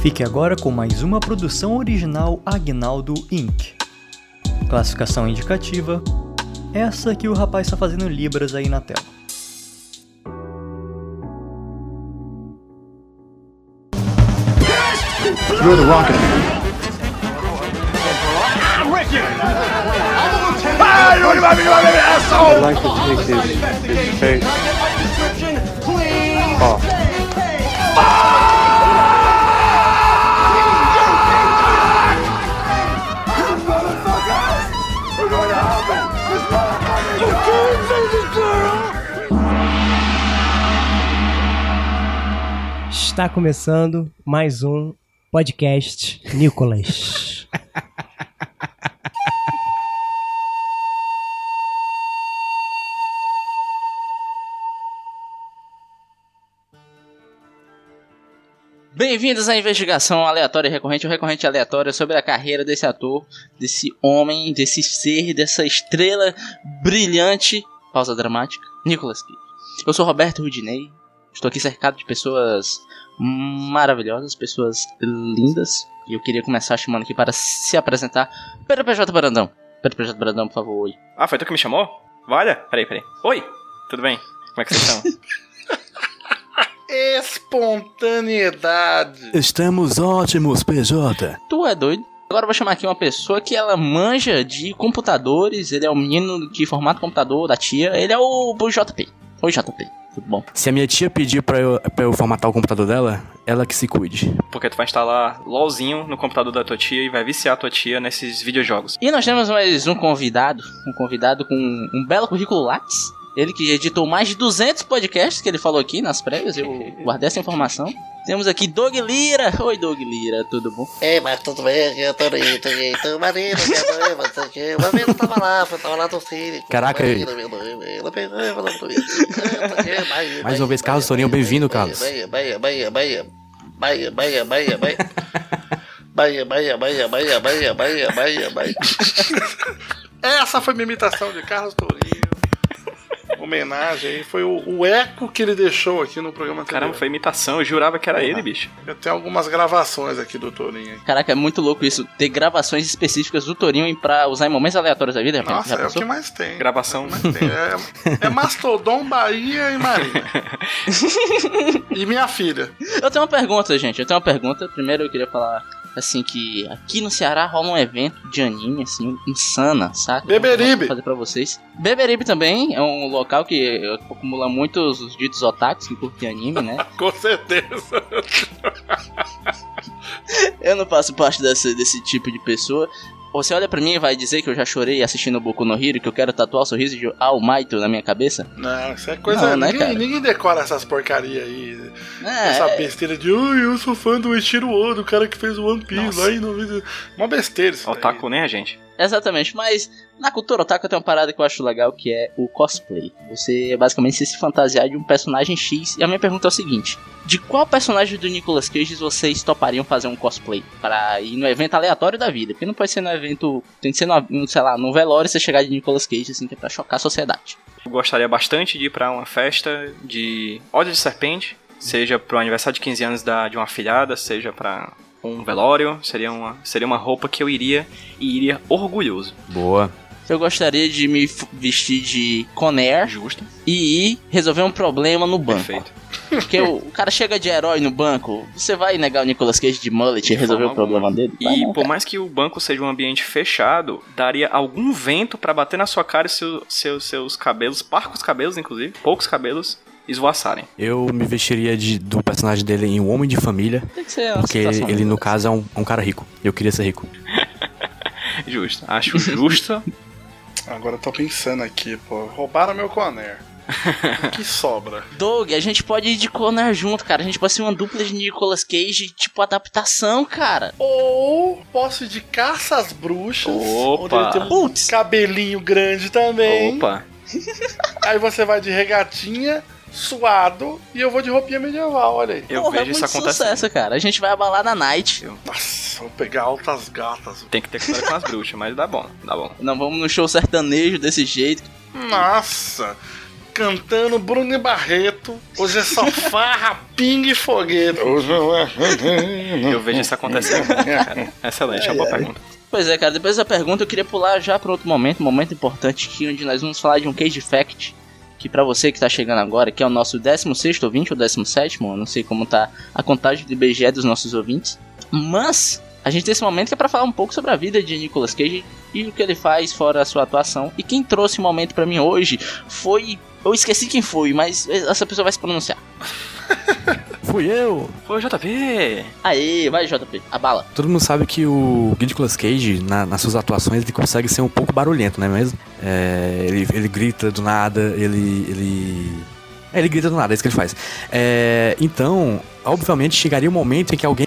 Fique agora com mais uma produção original Agnaldo Inc. Classificação indicativa: essa que o rapaz está fazendo libras aí na tela. You're the rocket man. I'd like to take his, his face Está começando mais um podcast Nicolas. Bem-vindos à investigação aleatória e recorrente, ou recorrente aleatória sobre a carreira desse ator, desse homem, desse ser, dessa estrela brilhante. Pausa dramática. Nicolas. Eu sou Roberto Rudinei. Estou aqui cercado de pessoas maravilhosas, pessoas lindas. E eu queria começar chamando aqui para se apresentar. Pedro PJ Brandão. Pedro PJ Brandão, por favor, oi. Ah, foi tu que me chamou? Olha, peraí, peraí. Oi, tudo bem? Como é que vocês estão? Espontaneidade. Estamos ótimos, PJ. Tu é doido? Agora eu vou chamar aqui uma pessoa que ela manja de computadores. Ele é o menino de formato computador da tia. Ele é o, o JP. Oi, JP. Tudo bom? Se a minha tia pedir pra eu, pra eu formatar o computador dela, ela que se cuide. Porque tu vai instalar LOLzinho no computador da tua tia e vai viciar a tua tia nesses videojogos. E nós temos mais um convidado. Um convidado com um belo currículo Lattes. Ele que editou mais de 200 podcasts que ele falou aqui nas prévias. Eu guardei essa informação. Temos aqui Doug Lira. Oi, Doug Lira. Tudo bom? Ei, mas tudo bem, eu tô indo, eu tô marido, minha mãe. Uma vez eu tava lá, eu tava lá no cine. Caraca, e mim. Mais uma vez, Carlos Torinho, bem-vindo, Carlos. Bahia, Bahia, Bahia, Bahia. Bahia, Bahia, Bahia, Bahia. Bahia, Bahia, Bahia, Bahia, Bahia, Bahia, Bahia, Bahia. Essa foi minha imitação de Carlos Tourinho. Homenagem aí. Foi o, o eco que ele deixou aqui no programa anterior. Caramba, foi imitação, eu jurava que era ele, bicho. Eu tenho algumas gravações aqui do Tourinho. aí. Caraca, é muito louco isso. Ter gravações específicas do Torinho pra usar em momentos aleatórios da vida. já- Nossa, já é o que mais tem. Gravação. Mas tem. É, é Mastodon, Bahia e Marina. e minha filha. Eu tenho uma pergunta, gente. Eu tenho uma pergunta. Primeiro eu queria falar assim que aqui no Ceará rola um evento de anime assim insana, saca? Beberibe. Vou fazer pra vocês. Beberibe também é um local que acumula muitos os ditos otakus que curtem anime, né? Com certeza. Eu não faço parte desse, desse tipo de pessoa. Você olha pra mim e vai dizer que eu já chorei assistindo Boku no Hero, que eu quero tatuar o sorriso de Almaito na minha cabeça? Não, isso é coisa. Não, né, ninguém, decora essas porcaria aí. É, Essa besteira de, ai, eu sou fã do Eiichiro Oda, o cara que fez o One Piece Nossa. lá em 90. Uma besteira isso. Otaku nem a gente. Exatamente, mas na cultura otaku tem uma parada que eu acho legal que é o cosplay. Você basicamente se fantasiar de um personagem X. E a minha pergunta é o seguinte: de qual personagem do Nicolas Cage vocês topariam fazer um cosplay? Para ir no evento aleatório da vida? Porque não pode ser no evento. Tem que ser no, sei lá, no velório você chegar de Nicolas Cage, assim, que é pra chocar a sociedade. Eu gostaria bastante de ir pra uma festa de óleo de serpente, seja pro aniversário de 15 anos da, de uma afilhada, seja pra um velório. Seria uma, seria uma roupa que eu iria e iria orgulhoso. Boa. Eu gostaria de me vestir de Conair Justo. e ir resolver um problema no banco. Perfeito. Porque o, o cara chega de herói no banco, você vai negar o Nicolas Cage de mullet e resolver o forma alguma. problema dele? Vai E não, por mais que o banco seja um ambiente fechado, daria algum vento pra bater na sua cara e seu, seu- seus cabelos, parcos cabelos inclusive, poucos cabelos, esvoaçarem. Eu me vestiria de, do personagem dele em Um Homem de Família, Tem que ser uma porque situação ele, no caso, é um, é um cara rico. Eu queria ser rico. Justo. Acho justo. Agora eu tô pensando aqui, pô. Roubaram meu Conair. O que sobra? Doug, a gente pode ir de Conar junto, cara. A gente pode ser uma dupla de Nicolas Cage, tipo adaptação, cara. Ou posso ir de caça às bruxas. Opa. Onde ele tem um Putz. cabelinho grande também. Opa. Aí você vai de regatinha, suado, e eu vou de roupinha medieval, olha aí. Eu Porra, é vejo isso muito acontecendo. sucesso, cara. A gente vai abalar na night. Nossa, vou pegar altas gatas. Tem que ter cuidado com as bruxas, mas dá bom, dá bom. Não vamos no show sertanejo desse jeito. Nossa! cantando Bruno e Barreto. Hoje é só farra, pinga e não é. Eu vejo isso acontecendo. cara. Excelente, é uma boa pergunta. Pois é, cara, depois dessa pergunta eu queria pular já para outro momento, um momento importante aqui, onde nós vamos falar de um case fact. Que pra você que tá chegando agora, que é o nosso 16 ouvinte ou 17, eu não sei como tá a contagem do IBGE dos nossos ouvintes. Mas a gente tem esse momento que é pra falar um pouco sobre a vida de Nicolas Cage e o que ele faz fora a sua atuação. E quem trouxe o momento pra mim hoje foi. Eu esqueci quem foi, mas essa pessoa vai se pronunciar. Fui eu! Ô, JP! Aê, vai JP, a bala. Todo mundo sabe que o Nicolas Cage, na- nas suas atuações, ele consegue ser um pouco barulhento, não é mesmo? É, ele, ele grita do nada, ele. ele... É, ele grita do nada, é isso que ele faz. É, então, obviamente, chegaria um momento em que alguém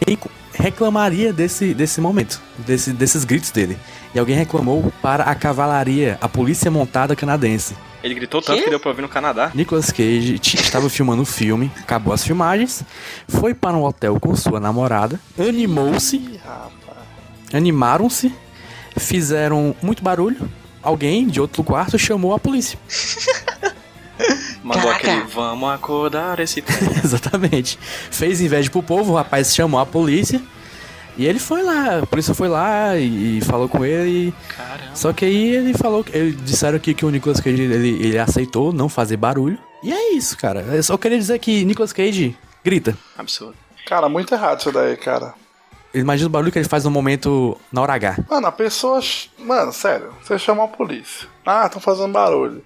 reclamaria desse, desse momento, desse, desses gritos dele. E alguém reclamou para a cavalaria, a polícia montada canadense. Ele gritou tanto Quê? que deu pra ouvir no Canadá. Nicolas Cage estava filmando o filme, acabou as filmagens, foi para um hotel com sua namorada, animou-se, animaram-se, fizeram muito barulho. Alguém de outro quarto chamou a polícia. Mandou Caraca. aquele vamos acordar esse pé. Exatamente. Fez inveja pro povo, o rapaz chamou a polícia. E ele foi lá, a polícia foi lá e, e falou com ele. Caramba. Só que aí ele falou, ele disseram aqui que o Nicolas Cage ele, ele aceitou não fazer barulho. E é isso, cara. Eu só queria dizer que Nicolas Cage grita. Absurdo. Cara, muito errado isso daí, cara. Imagina o barulho que ele faz no momento na hora H. Mano, a pessoa. Mano, sério, você chama a polícia. Ah, estão fazendo barulho.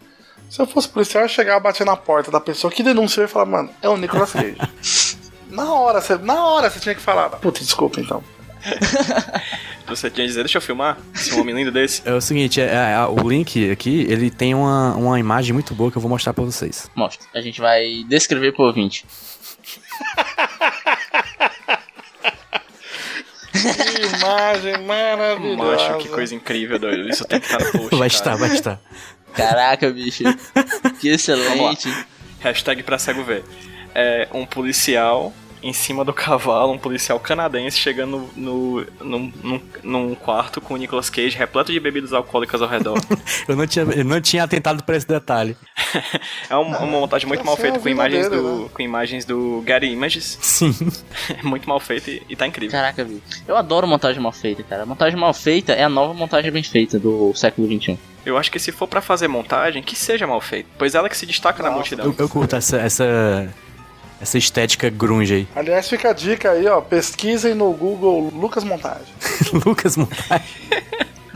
Se eu fosse policial, eu ia chegar, bater na porta da pessoa que denunciou e falar, mano, é o Nicolas Cage. na hora, você, na hora você tinha que falar. Puta, desculpa então. Você tinha que dizer, deixa eu filmar esse homem lindo desse. É o seguinte, é, é, o link aqui, ele tem uma, uma imagem muito boa que eu vou mostrar pra vocês. Mostra. A gente vai descrever pro ouvinte. Que imagem maravilhosa. Macho, que coisa incrível, doido. Isso tem que estar no post. vai cara. estar, vai estar. Caraca, bicho. Que excelente. Hashtag pra cego ver. É um policial em cima do cavalo, um policial canadense chegando no, no, num, num quarto com o Nicolas Cage repleto de bebidas alcoólicas ao redor. Eu não tinha, eu não tinha atentado pra esse detalhe. É uma, uma montagem muito essa mal feita com imagens, dele, do, né? com imagens do Getty Images. Sim. É muito mal feito e, e tá incrível. Caraca, bicho. Eu adoro montagem mal feita, cara. Montagem mal feita é a nova montagem bem feita do século XXI. Eu acho que se for pra fazer montagem, que seja mal feito. Pois ela que se destaca na Nossa, multidão. Eu, eu curto essa, essa, essa estética grunge aí. Aliás, fica a dica aí, ó. Pesquisem no Google Lucas Montagem. Lucas Montagem.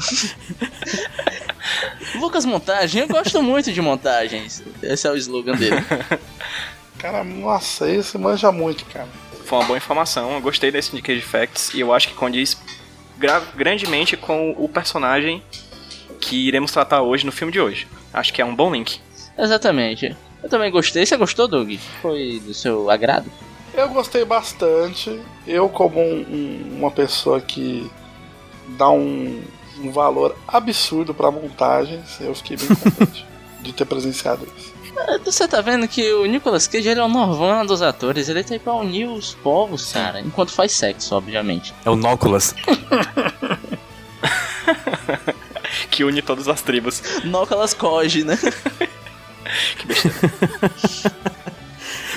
Lucas Montagem, eu gosto muito de montagens. Esse é o slogan dele. Cara, nossa, esse manja muito, cara. Foi uma boa informação. Eu gostei desse de Cage Facts e eu acho que condiz gra- grandemente com o personagem que iremos tratar hoje no filme de hoje. Acho que é um bom link. Exatamente. Eu também gostei. Você gostou, Doug? Foi do seu agrado? Eu gostei bastante. Eu, como um- um- uma pessoa que dá um, um valor absurdo pra montagens, eu fiquei bem contente de ter presenciado isso. É, Você tá vendo que o Nicolas Cage ele é o Norvana dos atores. Ele tá aí pra unir os povos, cara. Enquanto faz sexo, obviamente. É o Nóculas. Que une todas as tribos. Nicolas Coge, né? Que besteira.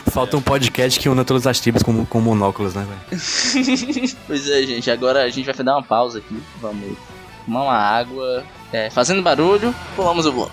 Falta um podcast que una todas as tribos como, como monóculos, né, velho? Pois é, gente. Agora a gente vai dar uma pausa aqui. Vamos tomar uma água. É, fazendo barulho, pulamos o bloco.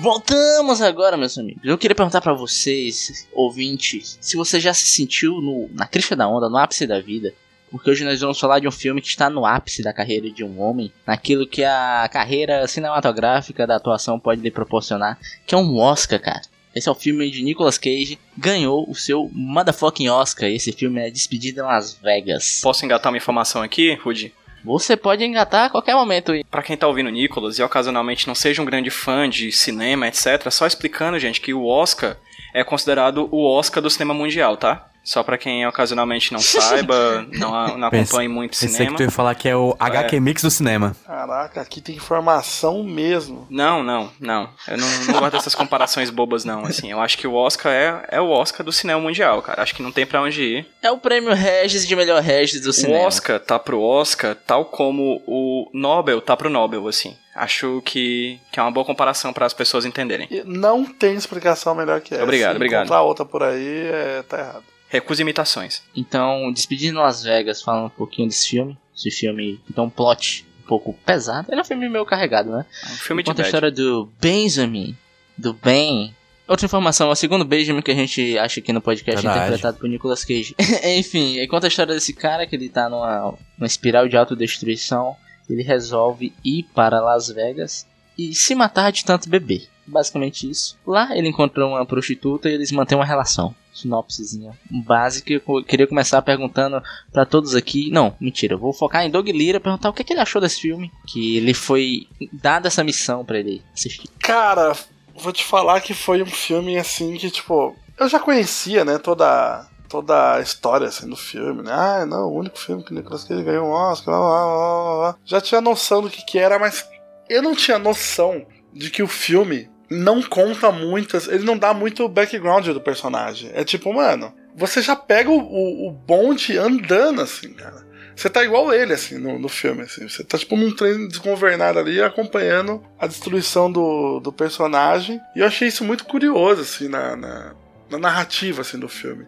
Voltamos agora, meus amigos. Eu queria perguntar pra vocês, ouvintes, se você já se sentiu no, na crista da onda, no ápice da vida. Porque hoje nós vamos falar de um filme que está no ápice da carreira de um homem, naquilo que a carreira cinematográfica da atuação pode lhe proporcionar, que é um Oscar, cara. Esse é o filme de Nicolas Cage, ganhou o seu motherfucking Oscar. Esse filme é Despedida em Las Vegas. Posso engatar uma informação aqui, Rudy? Você pode engatar a qualquer momento. Pra quem tá ouvindo Nicolas e ocasionalmente não seja um grande fã de cinema, etc., só explicando, gente, que o Oscar é considerado o Oscar do cinema mundial, tá? Só pra quem ocasionalmente não saiba, não, não acompanhe muito Pensei cinema. que tu ia falar que é o HQ Mix do cinema. Caraca, aqui tem informação mesmo. Não, não, não. Eu não, não gosto dessas comparações bobas, não. Assim, eu acho que o Oscar é, é o Oscar do cinema mundial, cara. Acho que não tem pra onde ir. É o prêmio Regis de melhor Regis do cinema. O Oscar tá pro Oscar, tal como o Nobel tá pro Nobel, assim. Acho que, que é uma boa comparação para as pessoas entenderem. E não tem explicação melhor que essa. Obrigado, Se obrigado. encontrar outra por aí, é, tá errado. Recusa imitações. Então, Despedindo em Las Vegas, falando um pouquinho desse filme. Esse filme, então, um plot um pouco pesado. Ele é um filme meio carregado, né? É um filme de Conta a bad. história do Benjamin, do Ben. Outra informação, é o segundo Benjamin que a gente acha aqui no podcast, Verdade. interpretado por Nicolas Cage. Enfim, conta a história desse cara que ele tá numa, numa espiral de autodestruição. Ele resolve ir para Las Vegas e se matar de tanto beber. Basicamente isso. Lá ele encontrou uma prostituta e eles mantêm uma relação. Sinopsezinha básica. Eu queria começar perguntando pra todos aqui. Não, mentira. Eu vou focar em Doug Lira perguntar o que, que ele achou desse filme. Que ele foi dada essa missão pra ele assistir. Cara, vou te falar que foi um filme assim que, tipo, eu já conhecia, né, toda, toda a história assim, do filme, né? Ah, não, o único filme que o Nicolas Cage ganhou um Oscar, lá, lá, lá, lá, lá. Já tinha noção do que, que era, mas eu não tinha noção de que o filme não conta muitas. Ele não dá muito background do personagem. É tipo, mano, você já pega o, o, o bonde andando, assim, cara. Você tá igual ele, assim, no, no filme, assim. Você tá, tipo, num trem desgovernado ali, acompanhando a destruição do, do personagem. E eu achei isso muito curioso, assim, na, na, na narrativa, assim, do filme.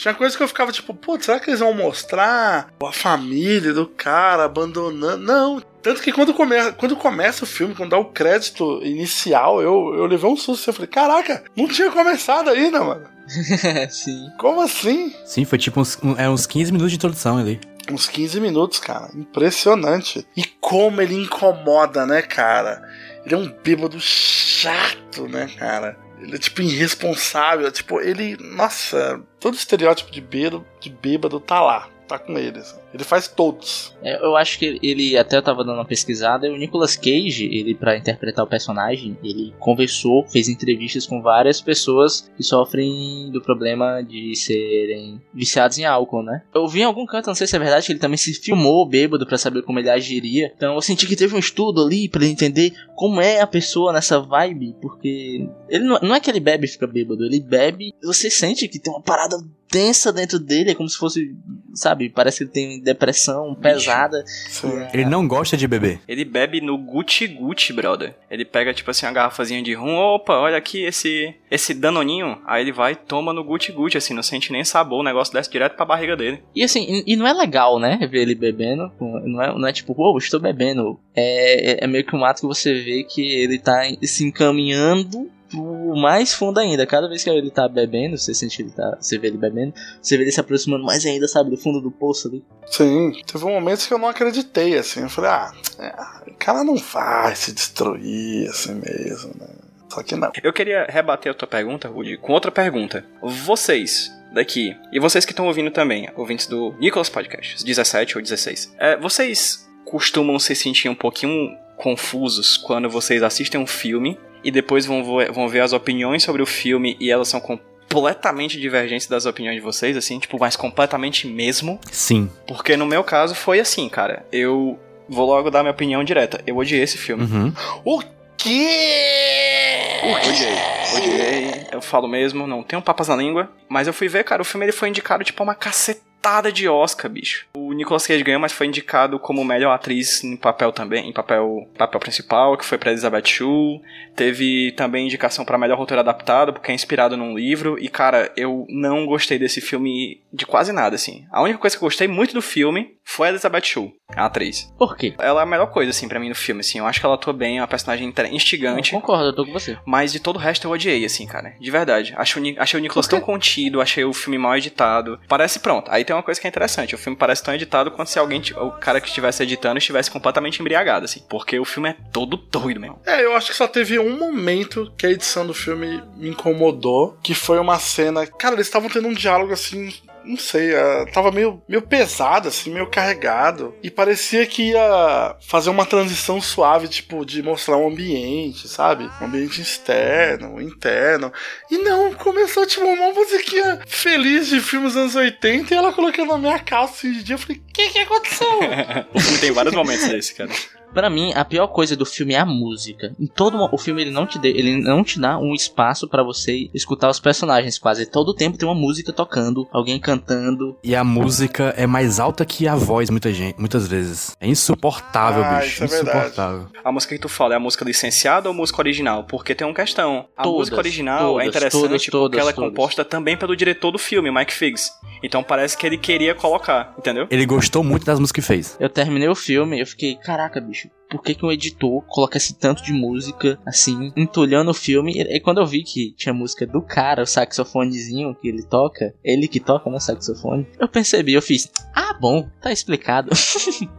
Tinha coisa que eu ficava, tipo, putz, será que eles vão mostrar a família do cara abandonando? Não. Tanto que quando, come, quando começa o filme, quando dá o crédito inicial, eu, eu levei um susto. Eu falei, caraca, não tinha começado ainda, mano. Sim. Como assim? Sim, foi tipo uns, um- é, uns 15 minutos de introdução ali. Uns 15 minutos, cara. Impressionante. E como ele incomoda, né, cara? Ele é um bêbado chato, né, cara? Ele é tipo irresponsável. Tipo, ele. Nossa, todo estereótipo de bêbado, de bêbado tá lá. Tá com ele. assim. Ele faz todos. É, Eu acho que ele até eu tava dando uma pesquisada, o Nicolas Cage, ele para interpretar o personagem, ele conversou, fez entrevistas com várias pessoas que sofrem do problema de serem viciados em álcool, né? Eu vi em algum canto, não sei se é verdade, que ele também se filmou bêbado pra saber como ele agiria. Então eu senti que teve um estudo ali ele entender como é a pessoa nessa vibe, porque ele não, não é que ele bebe e fica bêbado, ele bebe, você sente que tem uma parada densa dentro dele, é como se fosse, sabe, parece que ele tem depressão pesada. Sim. Ele não gosta de beber. Ele bebe no Gucci Gucci, brother. Ele pega, tipo assim, uma garrafazinha de rum. Opa, olha aqui esse esse danoninho. Aí ele vai e toma no Gucci Gucci, assim, não sente nem sabor. O negócio desce direto pra barriga dele. E assim, e, e não é legal, né? Ver ele bebendo. Não é, não é tipo, uou, estou bebendo. É, é, é meio que um ato que você vê que ele tá se encaminhando mais fundo ainda. Cada vez que ele tá bebendo, você sente que ele tá. Você vê ele bebendo, você vê ele se aproximando mais ainda, sabe, do fundo do poço ali. Sim. Teve momentos que eu não acreditei, assim. Eu falei, ah, é, o cara não vai se destruir assim mesmo, né? Só que não. Eu queria rebater a tua pergunta, Rudy, com outra pergunta. Vocês daqui, e vocês que estão ouvindo também, ouvintes do Nicholas Podcast, 17 ou 16, é, vocês costumam se sentir um pouquinho confusos quando vocês assistem um filme e depois vão, vão ver as opiniões sobre o filme e elas são completamente divergentes das opiniões de vocês, assim, tipo, mas completamente mesmo? Sim. Porque no meu caso foi assim, cara. Eu vou logo dar minha opinião direta. Eu odiei esse filme. Uhum. O quê? Odiei, odiei. Eu falo mesmo, não tenho papas na língua. Mas eu fui ver, cara, o filme ele foi indicado tipo a uma cacetada de Oscar, bicho. O Nicolas Cage ganhou, mas foi indicado como melhor atriz em papel também, em papel, papel principal, que foi pra Elizabeth Shue. Teve também indicação pra melhor roteiro adaptado, porque é inspirado num livro. E, cara, eu não gostei desse filme de quase nada, assim. A única coisa que eu gostei muito do filme foi a Elizabeth Shue, a atriz. Por quê? Ela é a melhor coisa, assim, pra mim no filme, assim. Eu acho que ela atua bem, é uma personagem inter- Eu instigante. concordo, eu tô com você. Mas de todo o resto eu odiei, assim, cara. De verdade. Achei o, achei o Nicolas tão contido, achei o filme mal editado. Parece pronto. Aí tem uma coisa que é interessante. O filme parece tão editado quanto se alguém, o cara que estivesse editando estivesse completamente embriagado, assim. Porque o filme é todo doido mesmo. É, eu acho que só teve um momento que a edição do filme me incomodou, que foi uma cena. Cara, eles estavam tendo um diálogo assim. Não sei, ah, tava meio, meio pesado, assim, meio carregado. E parecia que ia fazer uma transição suave, tipo, de mostrar um ambiente, sabe? Um ambiente externo, interno. E não, começou, tipo, uma musiquinha feliz de filmes anos 80 e ela colocando na minha calça assim, de dia. Eu falei, o que que aconteceu? Tem vários momentos desse, cara. Pra mim, a pior coisa do filme é a música. Em todo o filme ele não te dê, ele não te dá um espaço pra você escutar os personagens quase. Todo tempo tem uma música tocando, alguém cantando. E a música é mais alta que a voz, muita gente, muitas vezes. É insuportável, Ah, bicho. isso é verdade. insuportável. A música que tu fala é a música licenciada ou música original? Porque tem uma questão. A Todas, música original é todas, interessante todas, porque todas, ela é todas. composta também pelo diretor do filme, Mike Figs. Então parece que ele queria colocar, entendeu? Ele gostou muito das músicas que fez. Eu terminei o filme e eu fiquei, caraca, bicho, por que, que um editor coloca esse tanto de música, assim, entulhando o filme? E, e quando eu vi que tinha música do cara, o saxofonezinho que ele toca, ele que toca, né, saxofone, eu percebi, eu fiz, ah, bom, tá explicado.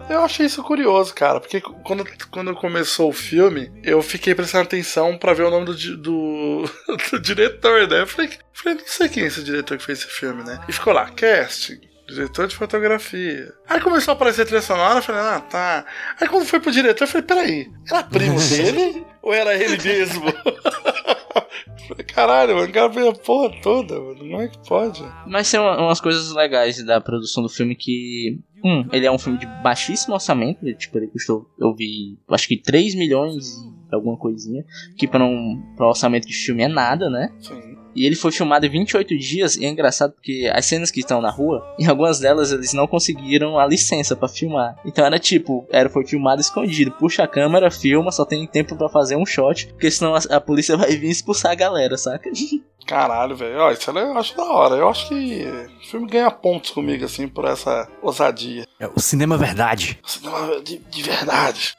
Eu achei isso curioso, cara, porque quando, quando começou o filme, eu fiquei prestando atenção pra ver o nome do, do, do diretor, né? Eu falei, falei, não sei quem é esse diretor que fez esse filme, né? E ficou lá, casting. Diretor de fotografia. Aí começou a aparecer a trilha sonora, eu falei, ah, tá. Aí quando foi pro diretor, eu falei, peraí, era primo dele? ou era ele mesmo? falei, caralho, mano, o cara fez a porra toda, mano. Como é que pode? Mas tem uma- umas coisas legais da produção do filme que. Um, ele é um filme de baixíssimo orçamento. Tipo, ele custou, eu vi, acho que 3 milhões e alguma coisinha. Que para um pra um orçamento de filme é nada, né? Sim. E ele foi filmado em 28 dias. E é engraçado porque as cenas que estão na rua, em algumas delas eles não conseguiram a licença pra filmar. Então era tipo, era foi filmado escondido. Puxa a câmera, filma, só tem tempo pra fazer um shot. Porque senão a, a polícia vai vir expulsar a galera, saca? Caralho, velho. Ó, isso eu acho da hora. Eu acho que o filme ganha pontos comigo, assim, por essa ousadia. É o cinema verdade. Cinema de, de verdade.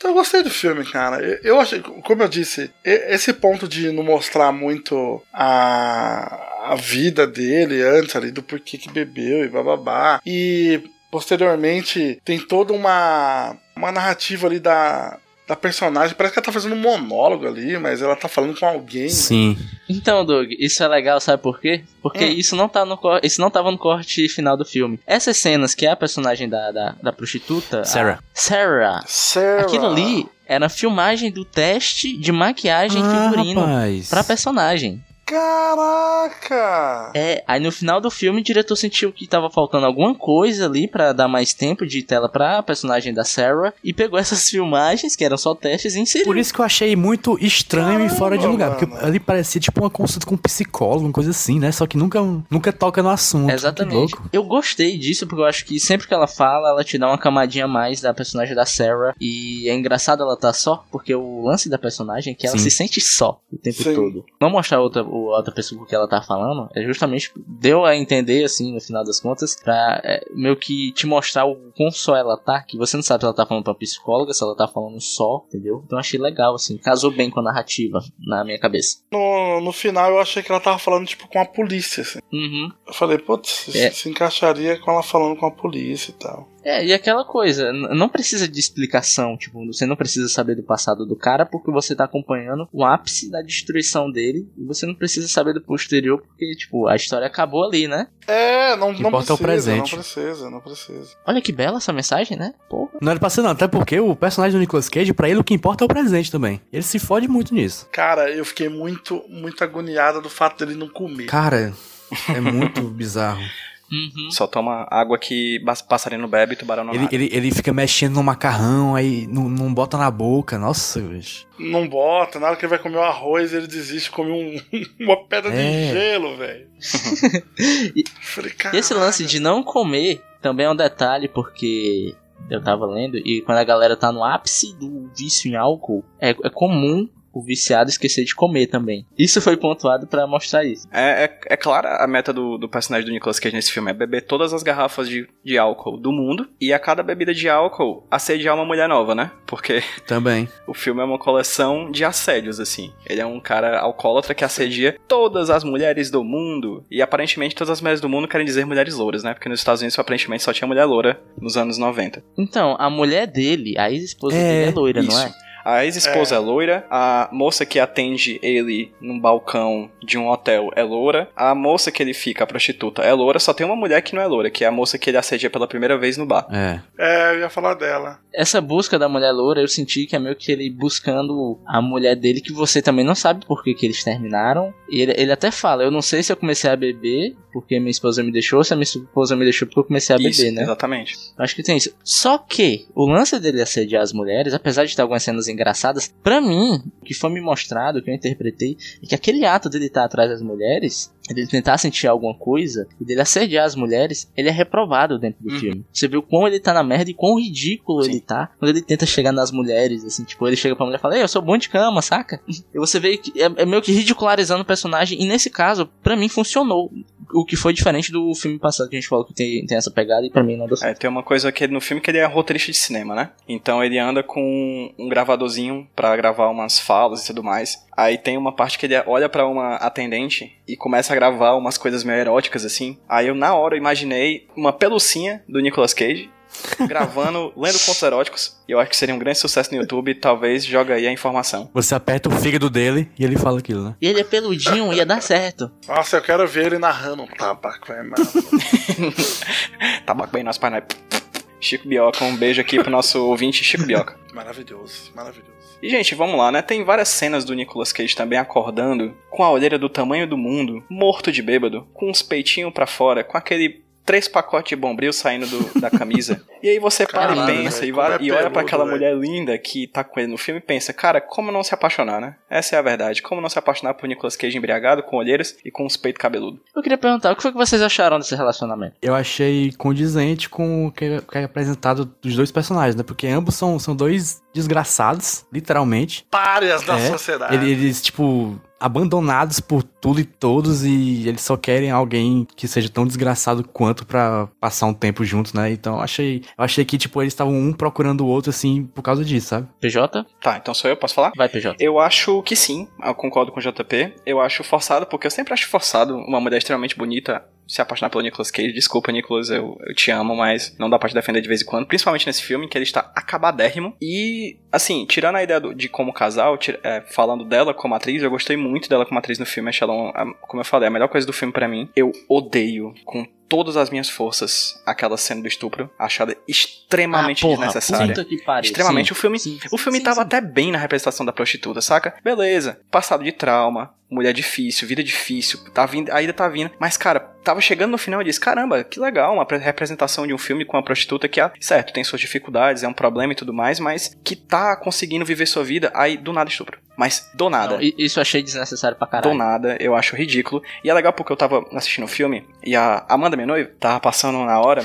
Então eu gostei do filme, cara. Eu, eu achei, como eu disse, esse ponto de não mostrar muito a, a vida dele antes ali, do porquê que bebeu e bababá. E posteriormente tem toda uma, uma narrativa ali da, da personagem. Parece que ela tá fazendo um monólogo ali, mas ela tá falando com alguém. né? Sim. Então, Doug, isso é legal, sabe por quê? Porque Hum. isso não tá no isso não tava no corte final do filme. Essas cenas que é a personagem da, da, da prostituta, a Sarah. Sarah, Sarah. aquilo ali era a filmagem do teste de maquiagem e Ah, figurino rapaz. pra personagem. Caraca! É, aí no final do filme o diretor sentiu que tava faltando alguma coisa ali pra dar mais tempo de tela pra personagem da Sarah e pegou essas filmagens, que eram só testes, e inseriu. Por isso que eu achei muito estranho e fora de Caramba, lugar. Porque mano. ali parecia tipo uma consulta com um psicólogo, uma coisa assim, né? Só que nunca, nunca toca no assunto. Exatamente. louco. Eu gostei disso porque eu acho que sempre que ela fala, ela te dá uma camadinha a mais da personagem da Sarah. E é engraçado ela tá só, porque o lance da personagem é que ela Sim. se sente só o tempo Sim. todo. Não mostrar outra, o- outra pessoa com o que ela tá falando, é justamente deu a entender, assim, no final das contas, pra é, meio que te mostrar o quão só ela tá, que você não sabe se ela tá falando pra psicóloga, se ela tá falando só, entendeu? Então eu achei legal, assim, casou bem com a narrativa na minha cabeça. No, no final eu achei que ela tava falando, tipo, com a polícia, assim. Uhum. Eu falei, putz, É. se encaixaria com ela falando com a polícia e tal. É, e aquela coisa, não precisa de explicação, tipo, você não precisa saber do passado do cara porque você tá acompanhando o ápice da destruição dele e você não precisa saber do posterior porque, tipo, a história acabou ali, né? É, não, não importa é o precisa, presente. não precisa, não precisa. Olha que bela essa mensagem, né? Porra. Não era pra ser não, até porque o personagem do Nicolas Cage, pra ele o que importa é o presente também. Ele se fode muito nisso. Cara, eu fiquei muito, muito agoniado do fato dele não comer. Cara, é muito bizarro. Uhum. Só toma água que passarinho não bebe e tubarão não Ele, nada. ele, ele fica mexendo no macarrão, aí não, não bota na boca. Nossa, bicho. Não bota, na hora que ele vai comer o arroz, ele desiste, come um, uma pedra de É. gelo, velho. Esse lance de não comer também é um detalhe porque eu tava lendo e quando a galera tá no ápice do vício em álcool, é, é comum o viciado esquecer de comer também. Isso foi pontuado pra mostrar isso. É, é, é clara a meta do, do personagem do Nicolas Cage nesse filme: é beber todas as garrafas de, de álcool do mundo e a cada bebida de álcool assediar uma mulher nova, né? Porque Também. o filme é uma coleção de assédios, assim. Ele é um cara alcoólatra que assedia todas as mulheres do mundo. E aparentemente todas as mulheres do mundo querem dizer mulheres louras, né? Porque nos Estados Unidos aparentemente só tinha mulher loura nos anos 90. Então, a mulher dele, a ex-esposa É, dele é loira, não isso. é? A ex-esposa é. loira, a moça que atende ele num balcão de um hotel é loura, a moça que ele fica, a prostituta, é loura, só tem uma mulher que não é loura, que é a moça que ele assedia pela primeira vez no bar. É. É, eu ia falar dela. Essa busca da mulher loura, eu senti que é meio que ele buscando a mulher dele, que você também não sabe por que, que eles terminaram. E ele, ele até fala, eu não sei se eu comecei a beber porque minha esposa me deixou, ou se a minha esposa me deixou porque eu comecei a Isso, beber, né? exatamente. Acho que tem isso. Só que o lance dele assediar as mulheres, apesar de ter algumas cenas engraçadas, pra mim, o que foi me mostrado, o que eu interpretei, é que aquele ato dele estar atrás das mulheres, dele tentar sentir alguma coisa, e dele assediar as mulheres, ele é reprovado dentro do Uhum. filme. Você viu quão ele tá na merda e quão ridículo Sim. ele tá quando ele tenta chegar nas mulheres, assim, tipo, ele chega pra mulher e fala, Ei, eu sou bom de cama, saca? E você vê que é, é meio que ridicularizando o personagem, e nesse caso, pra mim, funcionou. O que foi diferente do filme passado que a gente falou que tem, tem essa pegada, e pra mim não deu certo. É, tem uma coisa que no filme que ele é roteirista de cinema, né? Então ele anda com um gravadorzinho pra gravar umas falas e tudo mais. Aí tem uma parte que ele olha pra uma atendente e começa a gravar umas coisas meio eróticas assim. Aí eu na hora imaginei uma pelucinha do Nicolas Cage gravando, lendo contos eróticos. E eu acho que seria um grande sucesso no YouTube. Talvez joga aí a informação. Você aperta o fígado dele e ele fala aquilo, né? E ele é peludinho, ia dar certo. Nossa, eu quero ver ele narrando um tabaco, é mano. Tabaco bem nosso pai, né? Chico Bioca, um beijo aqui pro nosso ouvinte Chico Bioca. Maravilhoso, maravilhoso. E, gente, vamos lá, né? Tem várias cenas do Nicolas Cage também acordando, com a olheira do tamanho do mundo, morto de bêbado, com os peitinhos pra fora, com aquele três pacotes de bombril saindo do- da camisa. e aí você para Caralho, e pensa, velho, e, va- como é e olha pra peludo, aquela velho. mulher linda que tá com ele no filme e pensa, cara, como não se apaixonar, né? Essa é a verdade. Como não se apaixonar por Nicolas Cage embriagado, com olheiras e com os peitos cabeludos. Eu queria perguntar, o que foi que vocês acharam desse relacionamento? Eu achei condizente com o que é, que é apresentado dos dois personagens, né? Porque ambos são, são dois desgraçados, literalmente. Párias da É, sociedade. Ele- Eles, tipo, abandonados por tudo e todos e eles só querem alguém que seja tão desgraçado quanto pra passar um tempo juntos, né? Então eu achei, eu achei que, tipo, eles estavam um procurando o outro, assim, por causa disso, sabe? PJ? Tá, então sou eu, posso falar? Vai, PJ. Eu acho que sim, eu concordo com o JP. Eu acho forçado, porque eu sempre acho forçado uma mulher extremamente bonita se apaixonar pelo Nicolas Cage. Desculpa, Nicolas, eu, eu te amo, mas não dá pra te defender de vez em quando. Principalmente nesse filme, que ele está acabadérrimo. E, assim, tirando a ideia do- de como casal, tira- é, falando dela como atriz, eu gostei muito dela como atriz no filme. Achei ela, como eu falei, a melhor coisa do filme pra mim. Eu odeio com todas as minhas forças aquela cena do estupro. Achada extremamente desnecessária. Ah, puta que pariu. Extremamente. Sim, o filme, sim, o filme sim, tava até bem na representação da prostituta, saca? Beleza. Passado de trauma, mulher difícil, vida difícil, tá vindo, ainda tá vindo. Mas, cara, tava chegando no final e disse: caramba, que legal, uma pre- representação de um filme com uma prostituta que, ah, certo, tem suas dificuldades, é um problema e tudo mais, mas que tá conseguindo viver sua vida, aí do nada estupro. Mas do nada. Não, isso eu achei desnecessário pra Do caralho. nada, eu acho ridículo. E é legal porque eu tava assistindo o filme e a Amanda, minha noiva, tava passando na hora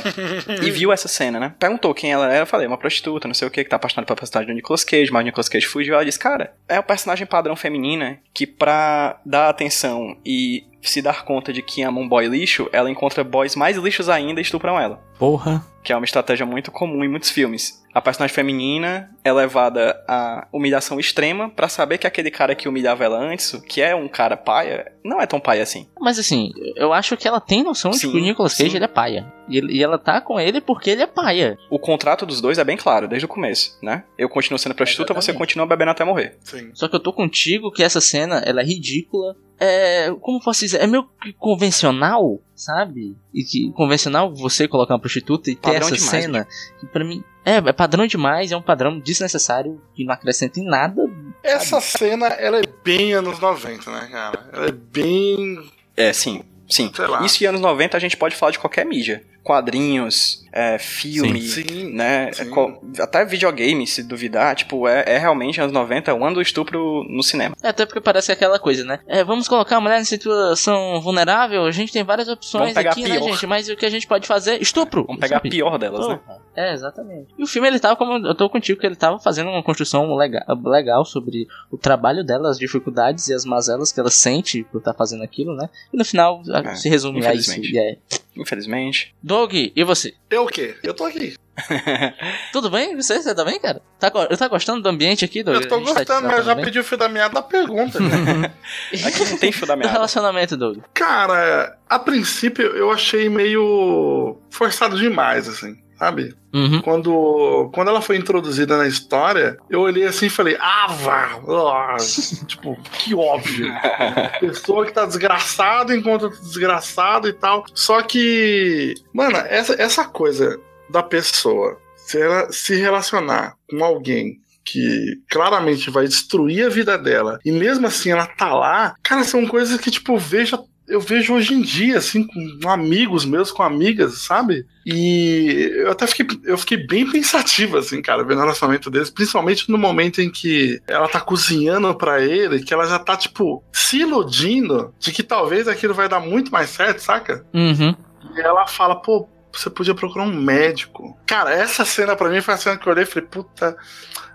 e viu essa cena, né? Perguntou quem ela era, eu falei, uma prostituta, não sei o que, que tá apaixonada pela personagem do Nicolas Cage, mas o Nicolas Cage fugiu. Ela disse, cara, é o personagem padrão feminina que pra dar atenção e se dar conta de que ama um boy lixo, ela encontra boys mais lixos ainda e estupram ela. Porra. Que é uma estratégia muito comum em muitos filmes. A personagem feminina é levada à humilhação extrema pra saber que aquele cara que humilhava ela antes, que é um cara paia, não é tão paia assim. Mas assim, eu acho que ela tem noção de Sim, que o Nicolas Cage sim. ele é paia. E, e ela tá com ele porque ele é paia. O contrato dos dois é bem claro, desde o começo, né? Eu continuo sendo prostituta, você Exatamente. continua bebendo até morrer. Sim. Só que eu tô contigo que essa cena, ela é ridícula. É. Como posso dizer? É meio que convencional, sabe? E que convencional você colocar uma prostituta e ter Padrão essa demais, cena. Que pra mim. É, é padrão demais, é um padrão desnecessário que não acrescenta em nada. Essa cena, ela é bem anos 90, né, cara? Ela é bem. É, sim. Sim. Sei lá. Isso em anos 90 a gente pode falar de qualquer mídia. Quadrinhos, é, filme, Sim, né? sim. é até videogame, se duvidar, tipo, é, é realmente anos 90 o ano do estupro no cinema. É, até porque parece aquela coisa, né? É, vamos colocar a mulher em situação vulnerável, a gente tem várias opções aqui, né, gente? Mas o que a gente pode fazer? Estupro! Vamos pegar a pior delas, né? Porra. É, exatamente. E o filme, ele tava como. Eu tô contigo que ele tava fazendo uma construção legal, legal sobre o trabalho dela, as dificuldades e as mazelas que ela sente por estar fazendo aquilo, né? E no final É, se resume a isso. E é. Infelizmente. Doug, e você? Eu o quê? Eu tô aqui. Tudo bem? Você, você tá bem, cara? Tá, tá gostando do ambiente aqui, Doug? Eu tô tá gostando, mas eu já bem? pedi o fio da meada da pergunta. né? Aqui não tem fio da Do meada. relacionamento, Doug. Cara, a princípio eu achei meio forçado demais, assim, sabe? Uhum. Quando, quando ela foi introduzida na história, eu olhei assim e falei, ah, vá! ah", tipo, que óbvio. Pessoa que tá desgraçada encontra desgraçado e tal. Só que, mano, essa, essa coisa da pessoa se, ela, se relacionar com alguém que claramente vai destruir a vida dela e mesmo assim ela tá lá, cara, são coisas que, tipo, eu vejo eu vejo hoje em dia, assim, com amigos meus, com amigas, sabe? E eu até fiquei, eu fiquei bem pensativo, assim, cara, vendo o relacionamento deles, principalmente no momento em que ela tá cozinhando pra ele, que ela já tá, tipo, se iludindo de que talvez aquilo vai dar muito mais certo, saca? Uhum. E ela fala, pô, você podia procurar um médico. Cara, essa cena pra mim foi a cena que eu olhei e falei, puta,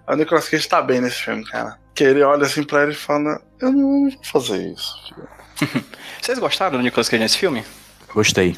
o Nicolas Cage tá bem nesse filme, cara. Que ele olha assim pra ela e fala, eu não vou fazer isso, filho. Vocês gostaram do Nicolas Cage nesse filme? Gostei.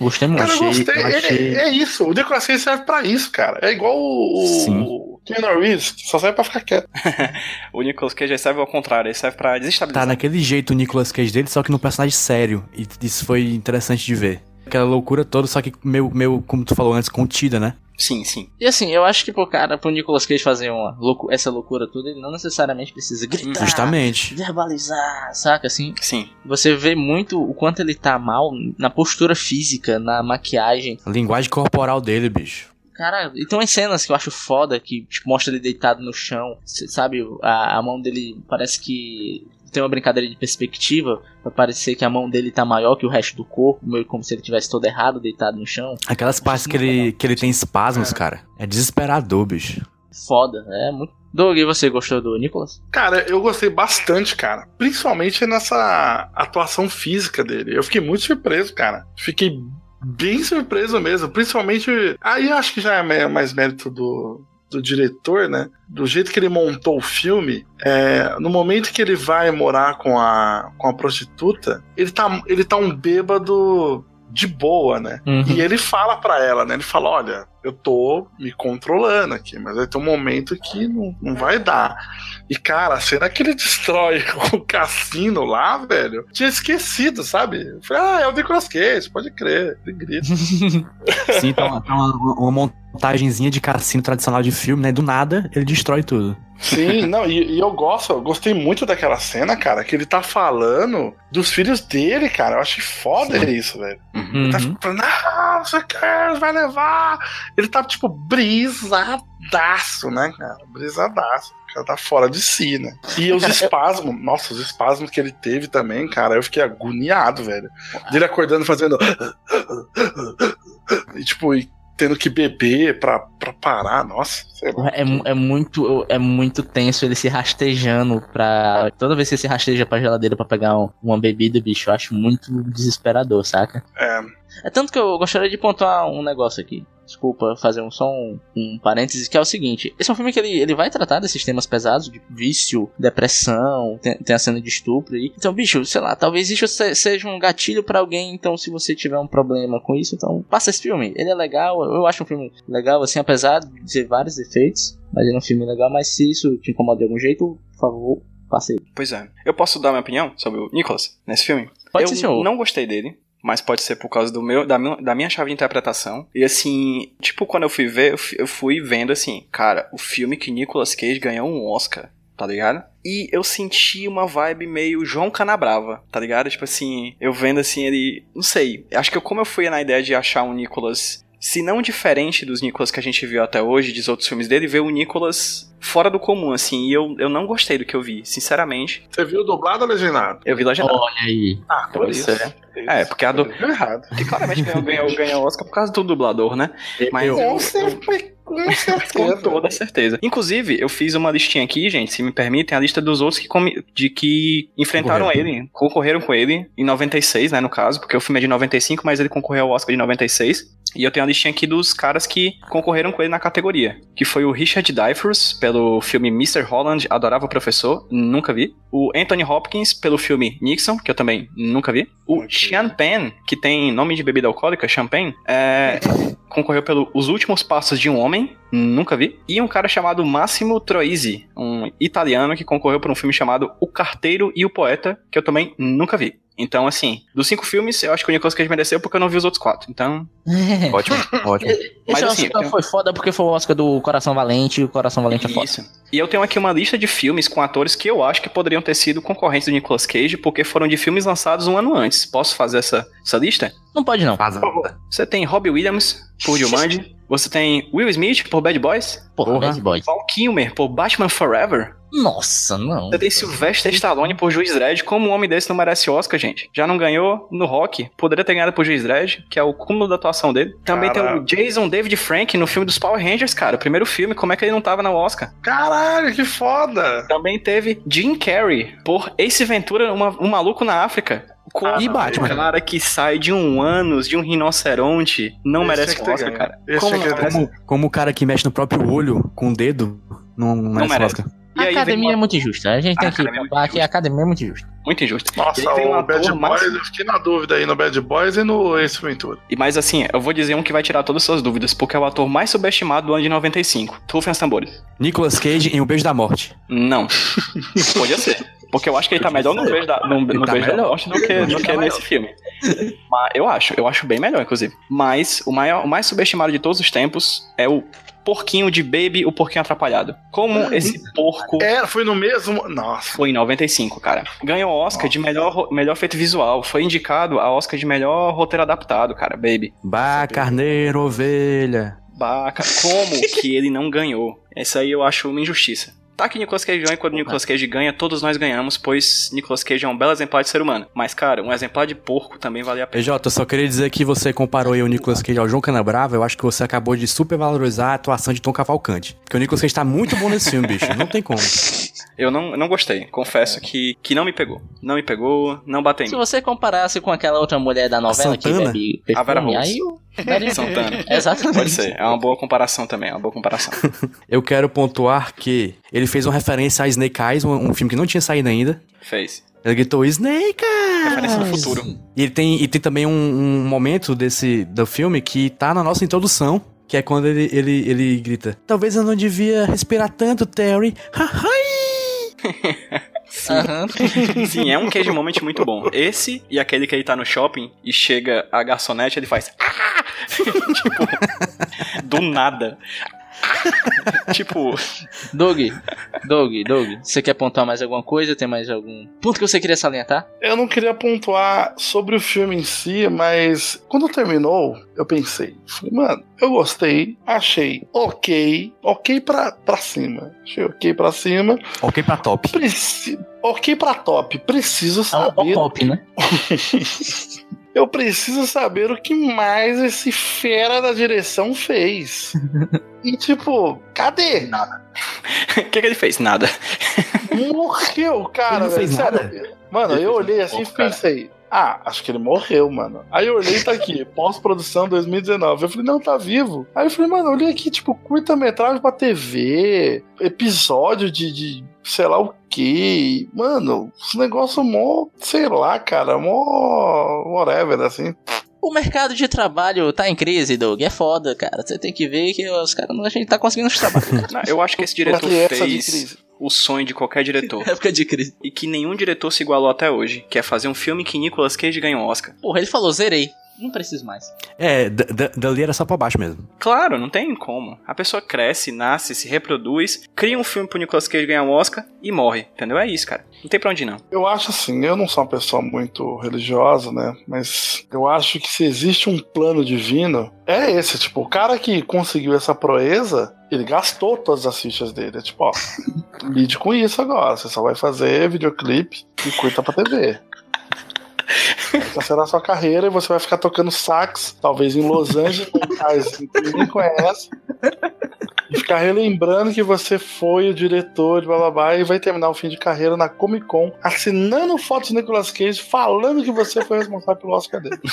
Gostei muito. Cara, achei- gostei. achei- é isso, o Nicolas Cage serve pra isso, cara. É igual o, Sim. o Keanu Reeves, só serve pra ficar quieto. O Nicolas Cage aí serve ao contrário, ele serve pra desestabilizar. Tá naquele jeito o Nicolas Cage dele, só que num personagem sério. E isso foi interessante de ver. Aquela loucura toda, só que meio, meio como tu falou antes, contida, né? Sim, sim. E assim, eu acho que pro cara, pro Nicolas Cage fazer uma loucu essa loucura toda, ele não necessariamente precisa gritar, Justamente. verbalizar, saca? Assim, Sim. você vê muito o quanto ele tá mal na postura física, na maquiagem. A linguagem corporal dele, bicho. Cara, e tem umas cenas que eu acho foda, que tipo, mostra ele deitado no chão, cê sabe? A, a mão dele parece que tem uma brincadeira de perspectiva, pra parecer que a mão dele tá maior que o resto do corpo, meio como se ele tivesse todo errado, deitado no chão. Aquelas partes que ele, que ele tem espasmos, cara. É desesperador, bicho. Foda, é muito. Doug, e você gostou do Nicolas? Cara, eu gostei bastante, cara. Principalmente nessa atuação física dele. Eu fiquei muito surpreso, cara. Fiquei bem surpreso mesmo. Principalmente. Aí eu acho que já é mais mérito do, do diretor, né? Do jeito que ele montou o filme. é, no momento que ele vai morar com a, com a prostituta, ele tá, ele tá um bêbado de boa, né? E ele fala pra ela, né? Ele fala: Olha, eu tô me controlando aqui, mas vai ter um momento que não, não vai dar. E cara, cena que ele destrói o cassino lá, velho, tinha esquecido, sabe? Eu falei: Ah, é o Nicolas Cage, pode crer. Ele grita. Sim, tá uma, tá uma, uma montagenzinha de cassino tradicional de filme, né? Do nada, ele destrói tudo. Sim, não, e, e eu gosto, eu gostei muito daquela cena, cara, que ele tá falando dos filhos dele, cara. Eu achei foda isso, velho. Ele tá Uhum. falando, não, você quer, vai levar. Ele tá, tipo, brisadaço, né, cara? Brisadaço. O cara tá fora de si, né? E os espasmos, nossa, os espasmos que ele teve também, cara, eu fiquei agoniado, velho. Dele acordando fazendo. E, tipo, e tendo que beber pra, pra parar, nossa, sei lá. É, é muito é muito tenso ele se rastejando pra. Toda vez que ele se rasteja pra geladeira pra pegar um- uma bebida, bicho, eu acho muito desesperador, saca? É, É tanto que eu gostaria de pontuar um negócio aqui. Desculpa fazer um, só um, um parênteses, que é o seguinte: esse é um filme que ele, ele vai tratar desses temas pesados, de vício, depressão, tem, tem a cena de estupro aí. Então, bicho, sei lá, talvez isso se- seja um gatilho pra alguém. Então, se você tiver um problema com isso, então passa esse filme. Ele é legal, eu acho um filme legal, assim, apesar de ter vários defeitos. Mas ele é um filme legal, mas se isso te incomoda de algum jeito, por favor, passe ele. Pois é. Eu posso dar minha opinião sobre o Nicholas nesse filme? Pode eu ser, senhor. não gostei dele. Mas pode ser por causa do meu, da, minha, da minha chave de interpretação. E assim, tipo, quando eu fui ver, eu fui, vendo assim, cara, o filme que Nicolas Cage ganhou um Oscar, tá ligado? E eu senti uma vibe meio João Canabrava, tá ligado? Tipo assim, eu vendo assim, ele. Não sei. Acho que eu, como eu fui na ideia de achar um Nicolas se não diferente dos Nicolas que a gente viu até hoje, dos outros filmes dele, ver o Nicolas fora do comum, assim. E eu, eu não gostei do que eu vi, sinceramente. Você viu dublado ou legendado? Eu vi legendado. Olha aí. Ah, por Pode isso. ser. É, porque a do... Viu errado. que claramente ganhou, ganhou, ganhou o Oscar por causa do dublador, né? Mas Eu- certeza. Com toda certeza. Inclusive, eu fiz uma listinha aqui, gente, se me permitem, a lista dos outros que, de que enfrentaram ele, concorreram com ele em 96, né, no caso, porque o filme é de 95, mas ele concorreu ao Oscar de 96. E eu tenho a listinha aqui dos caras que concorreram com ele na categoria. Que foi o Richard Dreyfuss, pelo filme Mr. Holland, Adorava o Professor, nunca vi. O Anthony Hopkins, pelo filme Nixon, que eu também nunca vi. O Sean Penn, que tem nome de bebida alcoólica, Champagne, é, concorreu pelo Os Últimos Passos de um Homem, nunca vi. E um cara chamado Massimo Troisi, um italiano que concorreu por um filme chamado O Carteiro e o Poeta, que eu também nunca vi. Então, assim, dos cinco filmes, eu acho que o Nicolas Cage mereceu porque eu não vi os outros quatro. Então, Ótimo, ótimo. Mas Esse assim, Oscar tem- foi foda porque foi o Oscar do Coração Valente e o Coração Valente é foda. Isso. E eu tenho aqui uma lista de filmes com atores que eu acho que poderiam ter sido concorrentes do Nicolas Cage, porque foram de filmes lançados um ano antes. Posso fazer essa, essa lista? Não pode não. Vaza. Você tem Robbie Williams por Jumanji. Você tem Will Smith por Bad Boys. Porra, Porra. Bad Boy. Val Kilmer por Batman Forever. Nossa, não. Você tem Sylvester Stallone por Juiz Dredd. Como um homem desse não merece Oscar, gente? Já não ganhou no Rock. Poderia ter ganhado por Juiz Dredd, que é o cúmulo da atuação dele. Também tem Caralho. o Jason David Frank no filme dos Power Rangers, cara. O primeiro filme. Como é que ele não tava no Oscar? Caralho, que foda. Também teve Jim Carrey por Ace Ventura, uma- um maluco na África. Com E Batman. Um cara que sai de um ânus, de um rinoceronte, não Esse merece tinha que ter Oscar, cara. Esse Como não merece? Como, como o cara que mexe no próprio olho com o dedo não, não merece merece. Oscar. E A academia uma- é muito injusta. A gente A tem que é provar que a injusta. academia é muito injusta. Muito injusto. Nossa, um o Bad ator Boys, mais- eu fiquei na dúvida aí no Bad Boys e no Ace Ventura. E mais assim, eu vou dizer um que vai tirar todas as suas dúvidas, porque é o ator mais subestimado do ano de 95. Rufem as tambores. Nicolas Cage em O Beijo da Morte. Não. Podia ser. Porque eu acho que ele tá melhor no beijo da, no, no tá beijo da melhor. morte do que, do que nesse filme. Mas eu acho, eu acho bem melhor, inclusive. Mas o, maior, o mais subestimado de todos os tempos é o porquinho de Baby, o porquinho atrapalhado. Como esse porco É, foi no mesmo. Nossa. foi em 95, cara. Ganhou o Oscar de melhor, melhor efeito visual. Foi indicado a Oscar de melhor roteiro adaptado, cara, Baby. Bah, carneiro, ovelha. Baca, como que ele não ganhou? Essa aí eu acho uma injustiça. Tá que Nicolas Cage ganha quando Nicolas Cage ganha, todos nós ganhamos, pois Nicolas Cage é um belo exemplar de ser humano. Mas, cara, um exemplar de porco também vale a pena. Eu só queria dizer que você comparou aí o Nicolas Cage ao João Canabrava. Eu acho que você acabou de supervalorizar a atuação de Tom Cavalcante. Porque o Nicolas Cage tá muito bom nesse filme, bicho. Não tem como. Eu não, não gostei. Confesso que, que não me pegou. Não me pegou, não bateu em Se mim. você comparasse com aquela outra mulher da novela que Santana? bebe A Vera perfume, Rose. aí eu daria- Santana. Exatamente. Pode ser. É uma boa comparação também. É uma boa comparação. Eu quero pontuar que ele fez uma referência a Snake Eyes, um, um filme que não tinha saído ainda. Fez. Ele gritou Snake Eyes! Referência no futuro. E ele tem, e tem também um, um momento desse do filme que tá na nossa introdução, que é quando ele, ele, ele grita: Talvez eu não devia respirar tanto, Terry. Aham. Sim, é um cage moment muito bom. Esse e aquele que ele tá no shopping e chega a garçonete, ele faz. "Ah!" tipo, do nada. tipo, Doug, Doug, Doug, você quer pontuar mais alguma coisa? Tem mais algum ponto que você queria salientar? Eu não queria pontuar sobre o filme em si, mas quando terminou, eu pensei, falei, mano, eu gostei, achei ok, ok pra, pra cima. Achei ok pra cima. ok pra top. Preci ok pra top. Preciso É o saber. top, né? eu preciso saber o que mais esse fera da direção fez. e tipo, cadê? o que, que ele fez? Nada. Morreu, cara. Ele não fez velho, nada? sério. Mano, Ele eu fez olhei um assim pouco, e cara. pensei. Ah, acho que ele morreu, mano. Aí eu olhei e tá aqui, pós-produção 2019. Eu falei, não, tá vivo. Aí eu falei, mano, eu olhei aqui, tipo, curta-metragem pra TV, episódio de, de sei lá o que. Mano, esse negócio mó, sei lá, cara, mó whatever, assim. O mercado de trabalho tá em crise, Doug. É foda, cara. Você tem que ver que os caras a gente tá conseguindo os trabalhos. Não, eu acho que esse diretor fez o sonho de qualquer diretor. Época de crise. e que nenhum diretor se igualou até hoje, que é fazer um filme que Nicolas Cage ganha um Oscar. Porra, ele falou, zerei. Não preciso mais. É, dali era só pra baixo mesmo. Claro, não tem como. A pessoa cresce, nasce, se reproduz, cria um filme pro Nicolas Cage ganhar um Oscar e morre. Entendeu? É isso, cara. Não tem pra onde ir, não. Eu acho assim, eu não sou uma pessoa muito religiosa, né? Mas eu acho que se existe um plano divino, é esse. Tipo, o cara que conseguiu essa proeza, ele gastou todas as fichas dele. É tipo, ó, lide com isso agora. Você só vai fazer videoclipe e curta pra TV. Essa será a sua carreira e você vai ficar tocando sax, talvez em Los Angeles, que ninguém conhece. E ficar relembrando que você foi o diretor de blá blá blá e vai terminar o fim de carreira na Comic Con, assinando fotos de Nicolas Cage, falando que você foi responsável pelo Oscar dele.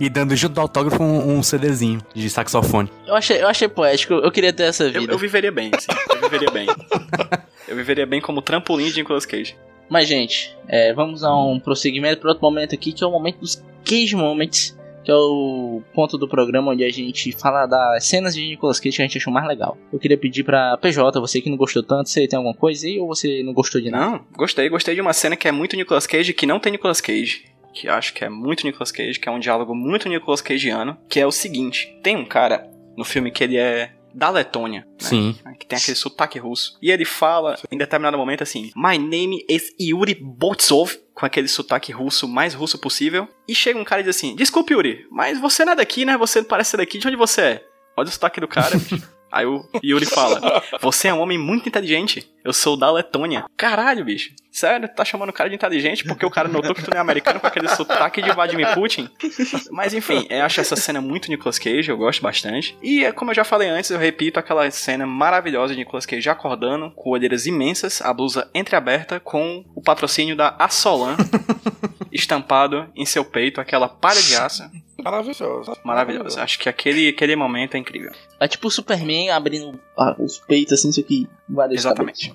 E dando junto do autógrafo um, um CDzinho de saxofone. Eu achei, eu achei poético, eu queria ter essa Eu, vida. eu viveria bem, sim. Eu viveria bem. Eu viveria bem como trampolim de Nicolas Cage. Mas, gente, é, vamos a um prosseguimento para outro momento aqui, que é o momento dos Cage Moments, que é o ponto do programa onde a gente fala das cenas de Nicolas Cage que a gente achou mais legal. Eu queria pedir pra PJ, você que não gostou tanto, você tem alguma coisa aí ou você não gostou de nada? Não, gostei. Gostei de uma cena que é muito Nicolas Cage que não tem Nicolas Cage. Que acho que é muito Nicolas Cage, que é um diálogo muito Nicolas Cageano. Que é o seguinte: tem um cara no filme que ele é da Letônia. né? Sim. Que tem aquele sotaque russo. E ele fala, em determinado momento, assim: My name is Yuri Botsov. Com aquele sotaque russo, mais russo possível. E chega um cara e diz assim: Desculpe, Yuri, mas você não é daqui, né? Você não parece ser daqui. De onde você é? Olha o sotaque do cara. Aí o Yuri fala: Você é um homem muito inteligente. Eu sou da Letônia. Caralho, bicho. Sério, tá chamando o cara de inteligente porque o cara notou que tu não é americano com aquele sotaque de Vladimir Putin. Mas enfim, eu acho essa cena muito Nicolas Cage, eu gosto bastante. E é como eu já falei antes, eu repito aquela cena maravilhosa de Nicolas Cage acordando, com olheiras imensas, a blusa entreaberta, com o patrocínio da Assolan estampado em seu peito, aquela palha de aço. Maravilhoso. Maravilhosa. Acho que aquele, aquele momento é incrível. É tipo o Superman abrindo os peitos assim, isso aqui. vários Exatamente.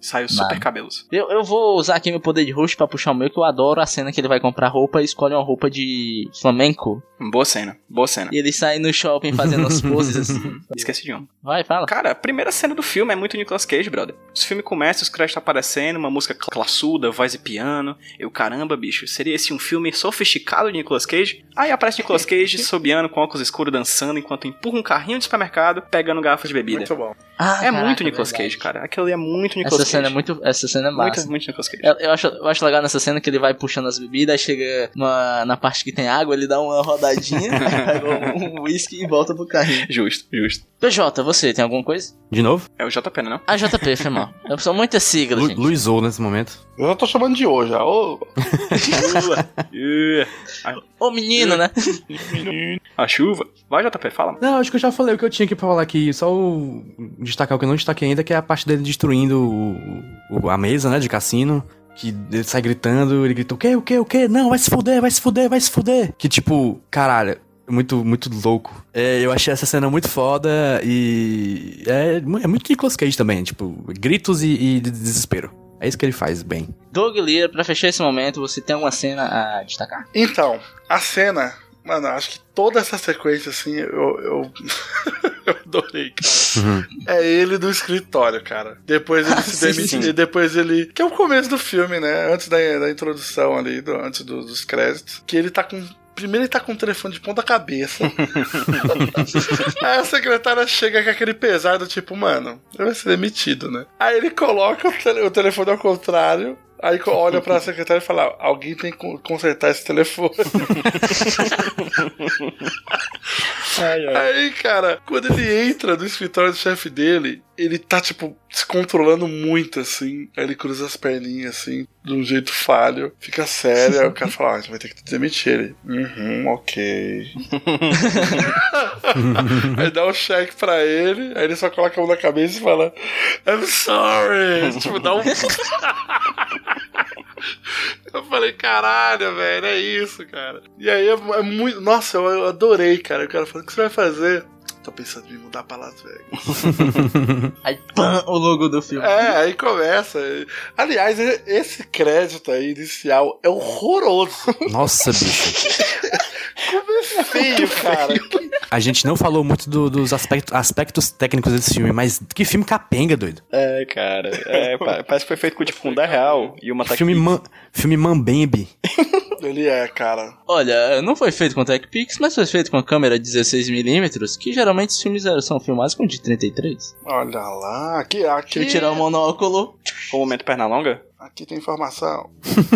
Saiu super cabelos. Eu, eu vou usar aqui meu poder de host pra puxar o meu, que eu adoro a cena que ele vai comprar roupa e escolhe uma roupa de flamenco. Boa cena, boa cena. E ele sai no shopping fazendo as poses assim. Esqueci de um. Vai, fala. Cara, a primeira cena do filme é muito Nicolas Cage, brother. Os filme começa, os créditos aparecendo, uma música cl- classuda, voz e piano. Eu, caramba, bicho, seria esse um filme sofisticado de Nicolas Cage? Aí aparece Nicolas Cage, sobiano, com óculos escuros, dançando, enquanto empurra um carrinho de supermercado, pegando garrafas de bebida. Muito bom. Ah, É caraca, muito Nicolas verdade. Cage, cara. Aquilo ali é muito Nicolas Essa Cage. Cena é muito. Essa cena é massa. Muito, muito Nicolas Cage. Eu, eu acho, eu acho legal nessa cena que ele vai puxando as bebidas, aí chega numa, na parte que tem água, ele dá uma rodadinha, pega um whisky e volta pro carrinho. Justo, justo. PJ, você tem alguma coisa? De novo? É o JP, né? Não? Ah, JP, foi mal. Eu sou muita sigla, Lu gente. Luizou nesse momento. Eu já tô chamando de hoje, já. Ô, Ô menino, né? A chuva. Vai, JP, fala. Não, acho que eu já falei o que eu tinha aqui pra falar aqui. Só o... destacar o que eu não destaquei ainda, que é a parte dele destruindo o- a mesa, né, de cassino. Que ele sai gritando, ele grita, o quê, o quê, o quê? Não, vai se fuder, vai se fuder, vai se fuder. Que tipo, caralho, muito, muito louco. É, eu achei essa cena muito foda e... É, é muito Nicolas Cage também, tipo, gritos e, e de desespero. É isso que ele faz bem. Doug Lira, pra fechar esse momento, você tem alguma cena a destacar? Então, a cena, mano, acho que toda essa sequência, assim, eu. eu... eu adorei, cara. É ele do escritório, cara. Depois ele se sim, demite. e Depois ele. Que é o começo do filme, né? Antes da, da introdução ali, do- antes do- dos créditos. Que ele tá com. Primeiro ele tá com o telefone de ponta cabeça. Aí a secretária chega com aquele pesar do tipo, mano, ele vai ser demitido, né? Aí ele coloca o telefone ao contrário. Aí olha pra secretária e fala: Alguém tem que con- consertar esse telefone. Aí, cara, quando ele entra no escritório do chefe dele, ele tá, tipo, se controlando muito, assim. Aí ele cruza as perninhas, assim, de um jeito falho. Fica sério. Aí o cara fala: Ah, a gente vai ter que demitir ele. Uhum, ok. aí dá um cheque pra ele. Aí ele só coloca a mão na cabeça e fala: I'm sorry. tipo, dá um. Eu falei, caralho, velho, é isso, cara. E aí é, é muito. Nossa, eu, eu adorei, cara. O cara falou: o que você vai fazer? Tô pensando em me mudar pra Las Vegas. Aí, pã, o logo do filme. É, aí começa. Aliás, esse crédito aí inicial é horroroso. Nossa, bicho. Como é feio, cara. A gente não falou muito do- dos aspectos, aspectos técnicos desse filme, mas que filme capenga, doido. É, cara. É, pa- parece que foi feito com tipo um 10 real e uma Filme, man, filme Mambembe. Ele é, cara. Olha, não foi feito com TechPix, mas foi feito com a câmera 16mm, que geralmente os filmes são filmados com de 33. Olha lá, aqui, aqui. Deixa eu tirar o monóculo. O momento perna longa? Aqui tem informação.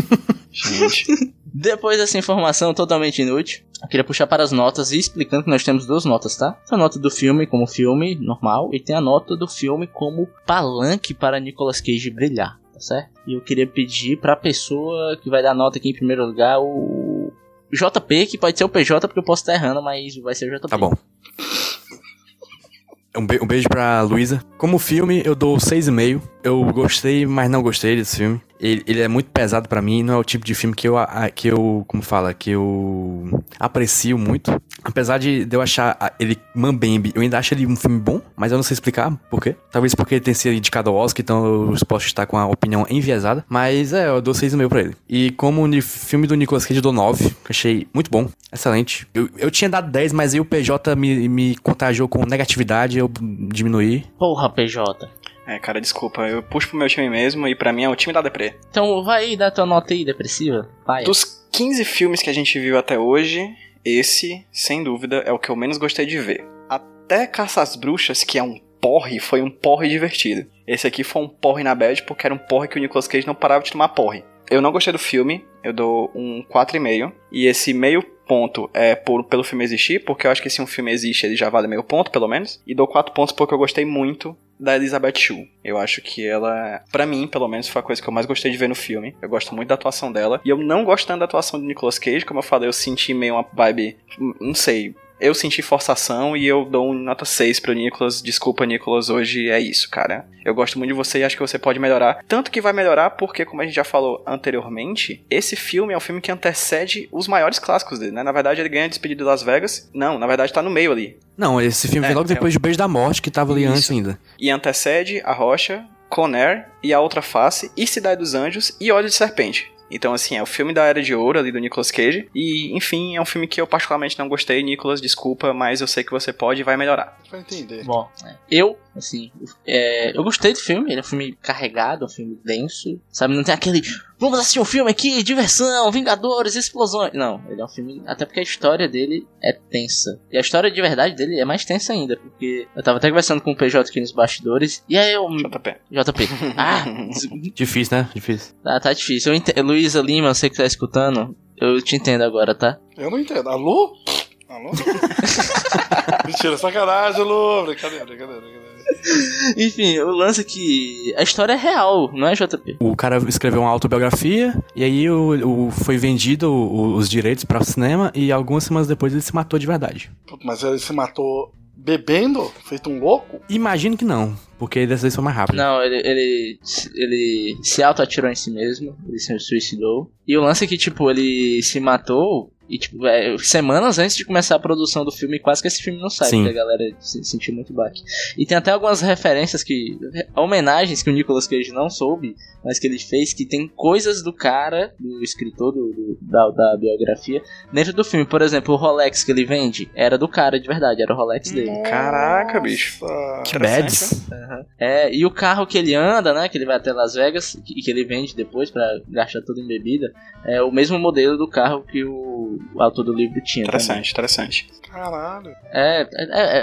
Gente. Depois dessa informação totalmente inútil, eu queria puxar para as notas e explicando que nós temos duas notas, tá? Tem a nota do filme como filme normal e tem a nota do filme como palanque para Nicolas Cage brilhar, certo? E eu queria pedir pra pessoa que vai dar nota aqui em primeiro lugar o JP, que pode ser o PJ porque eu posso estar errando, mas vai ser o JP. Tá bom. Um, be- um beijo pra Luísa. Como filme, eu dou 6,5. Eu gostei, mas não gostei desse filme. Ele, ele é muito pesado pra mim, não é o tipo de filme que eu, a- que eu, como fala, que eu aprecio muito. Apesar de, eu achar a- ele mambembe, eu ainda acho ele um filme bom, mas eu não sei explicar por quê. Talvez porque ele tenha sido indicado ao Oscar, então eu posso estar com a opinião enviesada. Mas é, eu dou 6,5 pra ele. E como ni- filme do Nicolas Cage, eu dou 9. Achei muito bom, excelente. Eu, eu tinha dado 10, mas aí o PJ me, me contagiou com negatividade, eu diminuí. Porra, PJ. É, cara, desculpa. Eu puxo pro meu time mesmo e pra mim é o time da Deprê. Então vai aí, dá tua nota aí, depressiva. Vai. Dos 15 filmes que a gente viu até hoje, esse, sem dúvida, é o que eu menos gostei de ver. Até Caça às Bruxas, que é um porre, foi um porre divertido. Esse aqui foi um porre na bad, porque era um porre que o Nicolas Cage não parava de tomar porre. Eu não gostei do filme, eu dou um 4,5. E esse meio ponto é por, pelo filme existir, porque eu acho que se um filme existe, ele já vale meio ponto, pelo menos. E dou 4 pontos porque eu gostei muito da Elizabeth Shue. Eu acho que ela, pra mim, pelo menos, foi a coisa que eu mais gostei de ver no filme. Eu gosto muito da atuação dela. E eu não gosto tanto da atuação do Nicolas Cage, como eu falei, eu senti meio uma vibe, não sei, eu senti forçação e eu dou um nota 6 pro Nicolas. Desculpa, Nicolas, hoje é isso, cara. Eu gosto muito de você e acho que você pode melhorar. Tanto que vai melhorar porque, como a gente já falou anteriormente, esse filme é um filme que antecede os maiores clássicos dele, né? Na verdade, ele ganha Despedido de Las Vegas. Não, na verdade tá no meio ali. Não, esse filme É, veio logo é depois de Beijo da Morte, que tava ali Isso. antes ainda. E antecede A Rocha, Conair e A Outra Face, e Cidade dos Anjos e Olho de Serpente. Então, assim, é o filme da Era de Ouro ali do Nicolas Cage. E, enfim, é um filme que eu particularmente não gostei. Nicolas, desculpa, mas eu sei que você pode e vai melhorar. Vai entender. Bom, é, eu, assim, é, eu gostei do filme, ele é um filme carregado, um filme denso, sabe? Não tem aquele, vamos assistir um filme aqui, diversão, Vingadores, explosões. Não, ele é um filme, até porque a história dele é tensa. E a história de verdade dele é mais tensa ainda, porque eu tava até conversando com o PJ aqui nos bastidores, e aí eu. JP. JP. Ah, Difícil, né? Difícil. tá, tá difícil. Eu ente... Luísa Lima, você que tá escutando, eu te entendo agora, tá? Eu não entendo. Alô? Alô? Mentira, sacanagem, Lu. Brincadeira, brincadeira, brincadeira. Enfim, o lance é que a história é real, não é JP? O cara escreveu uma autobiografia e aí o, o- foi vendido o- os direitos para o cinema e algumas semanas depois ele se matou de verdade. Mas ele se matou bebendo? Feito um louco? Imagino que não, porque dessa vez foi mais rápido. Não, ele, ele, ele se auto-atirou em si mesmo, ele se suicidou. E o lance é que, tipo, ele se matou e, tipo, é, semanas antes de começar a produção do filme, quase que esse filme não sai, Sim. porque a galera se sentiu muito baque. E tem até algumas referências que. homenagens que o Nicolas Cage não soube, mas que ele fez, que tem coisas do cara, do escritor do, do- da, da biografia, dentro do filme. Por exemplo, o Rolex que ele vende era do cara de verdade, era o Rolex dele. Caraca, bicho. Que bads. É, e o carro que ele anda, né, que ele vai até Las Vegas e que ele vende depois pra gastar tudo em bebida, é o mesmo modelo do carro que o, o autor do livro tinha. também. Interessante, interessante. Caralho. É, é,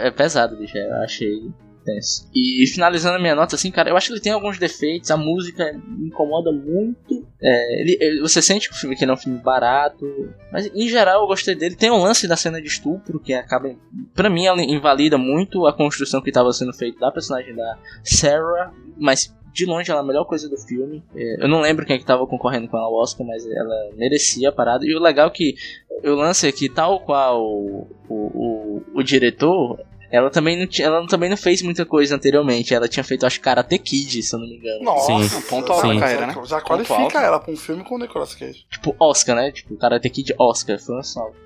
é- é pesado, bicho, eu achei tenso. E finalizando a minha nota, assim, cara, eu acho que ele tem alguns defeitos, a música me incomoda muito. É, ele- ele- você sente que o filme que ele é um filme barato, mas em geral eu gostei dele. Tem um lance da cena de estupro que acaba, pra mim, ela invalida muito a construção que estava sendo feita da personagem da Sarah, mas de longe ela é a melhor coisa do filme. É, eu não lembro quem é que tava concorrendo com ela ao Oscar, mas ela merecia a parada. E o legal é que o lance é que, tal qual o, o, o, o diretor, ela também, não tinha, ela também não fez muita coisa anteriormente. Ela tinha feito, acho, Karate Kid, se eu não me engano. Nossa, Sim. Um ponto alto Sim. na carreira, né? Já qualifica ela pra um filme com o Nicolas Cage. Tipo, Oscar, né? Tipo, Karate Kid Oscar, foi um salve.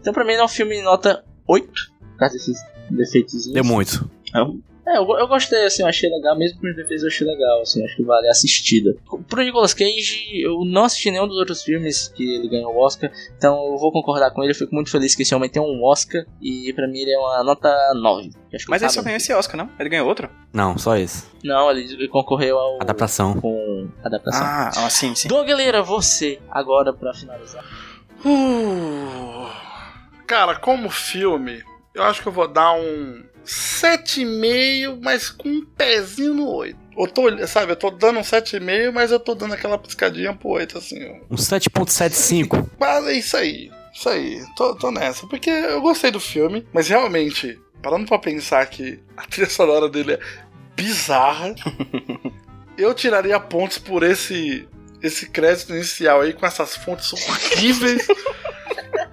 Então, pra mim, ele é um filme nota 8, por causa desses defeitos. Deu muito. É, eu, eu gostei, assim, eu achei legal, mesmo com os defeitos eu achei legal, assim, acho que vale a assistida. Pro Nicolas Cage, eu não assisti nenhum dos outros filmes que ele ganhou o Oscar, então eu vou concordar com ele, eu fico muito feliz que esse homem tem um Oscar, e pra mim ele é uma nota 9. que acho que Mas ele só ganhou esse Oscar, não? Ele ganhou outro? Não, só esse. Não, ele, concorreu ao... Adaptação. Com adaptação. Ah, ah, sim, sim. Douglas, você, agora pra finalizar. Uh, cara, como filme, eu acho que eu vou dar um 7,5, mas com um pezinho no 8. Eu tô, sabe, eu tô dando um 7,5, mas eu tô dando aquela piscadinha pro 8, assim. ó. Um 7.75. Mas é isso aí. Isso aí. Tô, tô nessa. Porque eu gostei do filme, mas realmente, parando pra pensar que a trilha sonora dele é bizarra, eu tiraria pontos por esse esse crédito inicial aí com essas fontes horríveis.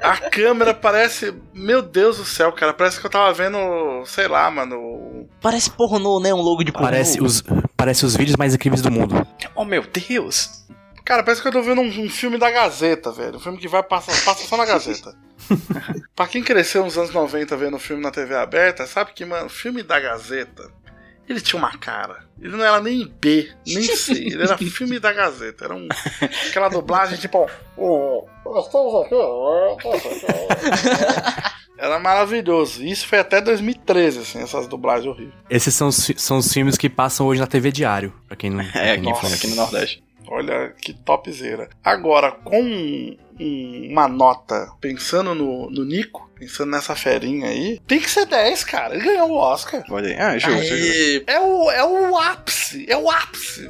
A câmera parece. Meu Deus do céu, cara. Parece que eu tava vendo, sei lá, mano. Parece pornô, né? Um logo de pornô. Parece os, parece os vídeos mais incríveis do mundo. Oh meu Deus! Cara, parece que eu tô vendo um, um filme da Gazeta, velho. Um filme que vai passar, passa só na Gazeta. pra quem cresceu nos anos 90 vendo filme na TV aberta, sabe que, mano, filme da Gazeta, ele tinha uma cara. Ele não era nem B, nem C. Ele era filme da Gazeta. Era um, aquela dublagem tipo. Era maravilhoso. Isso foi até 2013, assim, essas dublagens horríveis. Esses são são os filmes que passam hoje na TV Diário, pra quem não, É, quem aqui, aqui no Nordeste. Olha que topzera. Agora, com um- um- uma nota, pensando no, no Nico, pensando nessa ferinha aí, tem que ser 10, cara. Ele ganhou o Oscar. Olha aí. Ah, justo, É o, é o ápice, é o ápice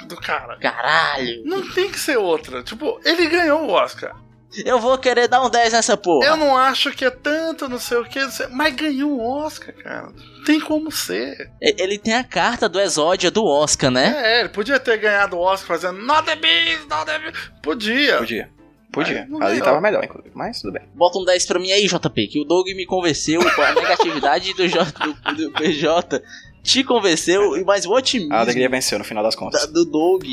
do, do cara. caralho. Não tem que ser outra. Tipo, ele ganhou o Oscar. Eu vou querer dar um 10 nessa porra. Eu não acho que é tanto, não sei o que, mas ganhou o Oscar, cara. Tem como ser. Ele tem a carta do exódia do Oscar, né? É, ele podia ter ganhado o Oscar fazendo Not the Beast, Not the Beast. Podia. Podia. Podia. Mas não Ali tava melhor, inclusive. Mas tudo bem. Bota um 10 pra mim aí, JP, que o Doug me convenceu com a negatividade do, J, do, do PJ. Te convenceu, e mas o otimismo A alegria venceu no final das da- contas. do Doug.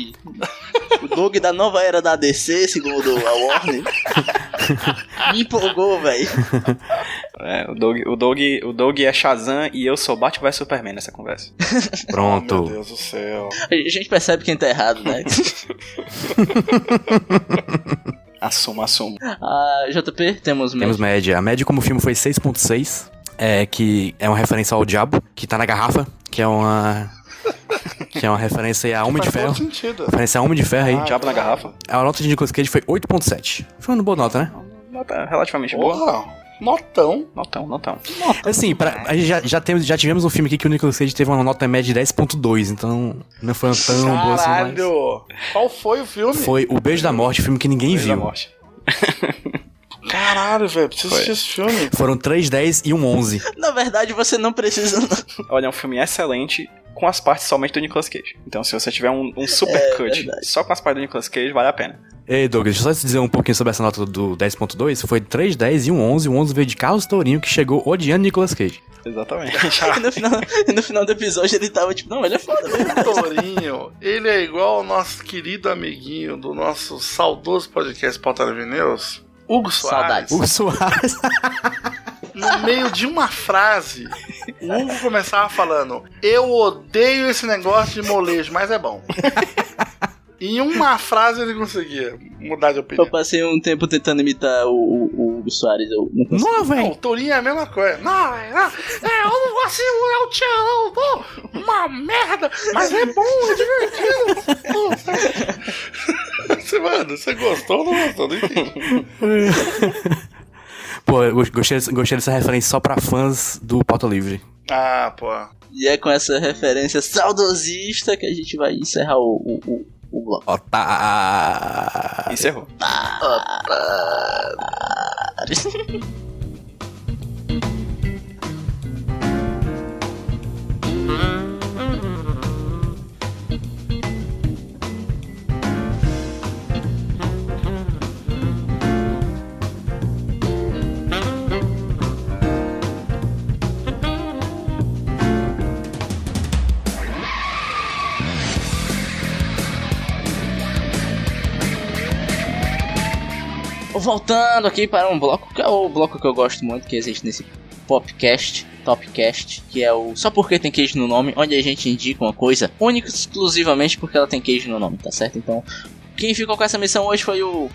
O Doug da nova era da DC, segundo a Warner. me empolgou, velho. É, o Doug, o, Doug, o Doug é Shazam e eu sou Batman vs Superman nessa conversa. Meu Pronto. Deus do céu. A gente percebe quem tá errado, né? Assumo, assumo. Ah, JP, temos Temos mesmo. média. A média como filme foi 6.6. É, que é uma referência ao Diabo, que tá na garrafa, que é uma. que é uma referência aí a Homem de Ferro. sentido. Referência a Homem de Ferro aí. Ah, Diabo na garrafa. A nota de Nicolas Cage foi 8.7. Foi uma boa nota, né? Nota relativamente boa. Porra, notão. Notão, notão. Assim, pra, a gente já, já, temos, já tivemos um filme aqui que o Nicolas Cage teve uma nota média de 10.2, então não foi tão boa assim, mas... Caralho. Qual foi o filme? Foi O Beijo da Morte, filme que ninguém Beijo da viu. morte. Caralho, velho. Preciso Foi. assistir esse filme. Foram 3, 10 e um 11. Na verdade, você não precisa. Não. Olha, é um filme excelente com as partes somente do Nicolas Cage. Então, se você tiver um, um super É cut verdade. só com as partes do Nicolas Cage, vale a pena. Ei, Douglas, deixa eu só te dizer um pouquinho sobre essa nota do 10.2. Foi 3, 10 e um 11. O 11 veio de Carlos Tourinho, que chegou odiando Nicolas Cage. Exatamente. E no, final, e no final do episódio ele tava tipo, não, ele é foda mesmo. Torinho, ele é igual ao nosso querido amiguinho do nosso saudoso podcast Pauta News, Hugo Soares. Saudades. Hugo Soares. No meio de uma frase, o Hugo começava falando: Eu odeio esse negócio de molejo, mas é bom. Em uma frase ele conseguia mudar de Eu opinião. passei um tempo tentando imitar o, o, o Soares. Eu não consegui. Não, velho. o Tourinho é a mesma coisa. Não, é, não, é, eu não vou segurar o tio, não, pô, uma merda, mas é bom, é divertido. Você, mano, você gostou ou não gostou? Não entendi. Pô, eu gostei, dessa- gostei dessa referência só pra fãs do Pauta Livre. Ah, pô. E é com essa referência saudosista que a gente vai encerrar o, o, o, o bloco. Otário. Encerrou. Voltando aqui para um bloco, que é o bloco que eu gosto muito, que existe nesse Popcast, Topcast, que é o Só Porque Tem Queijo no Nome, onde a gente indica uma coisa única e exclusivamente porque ela tem queijo no nome, tá certo? Então, quem ficou com essa missão hoje foi o.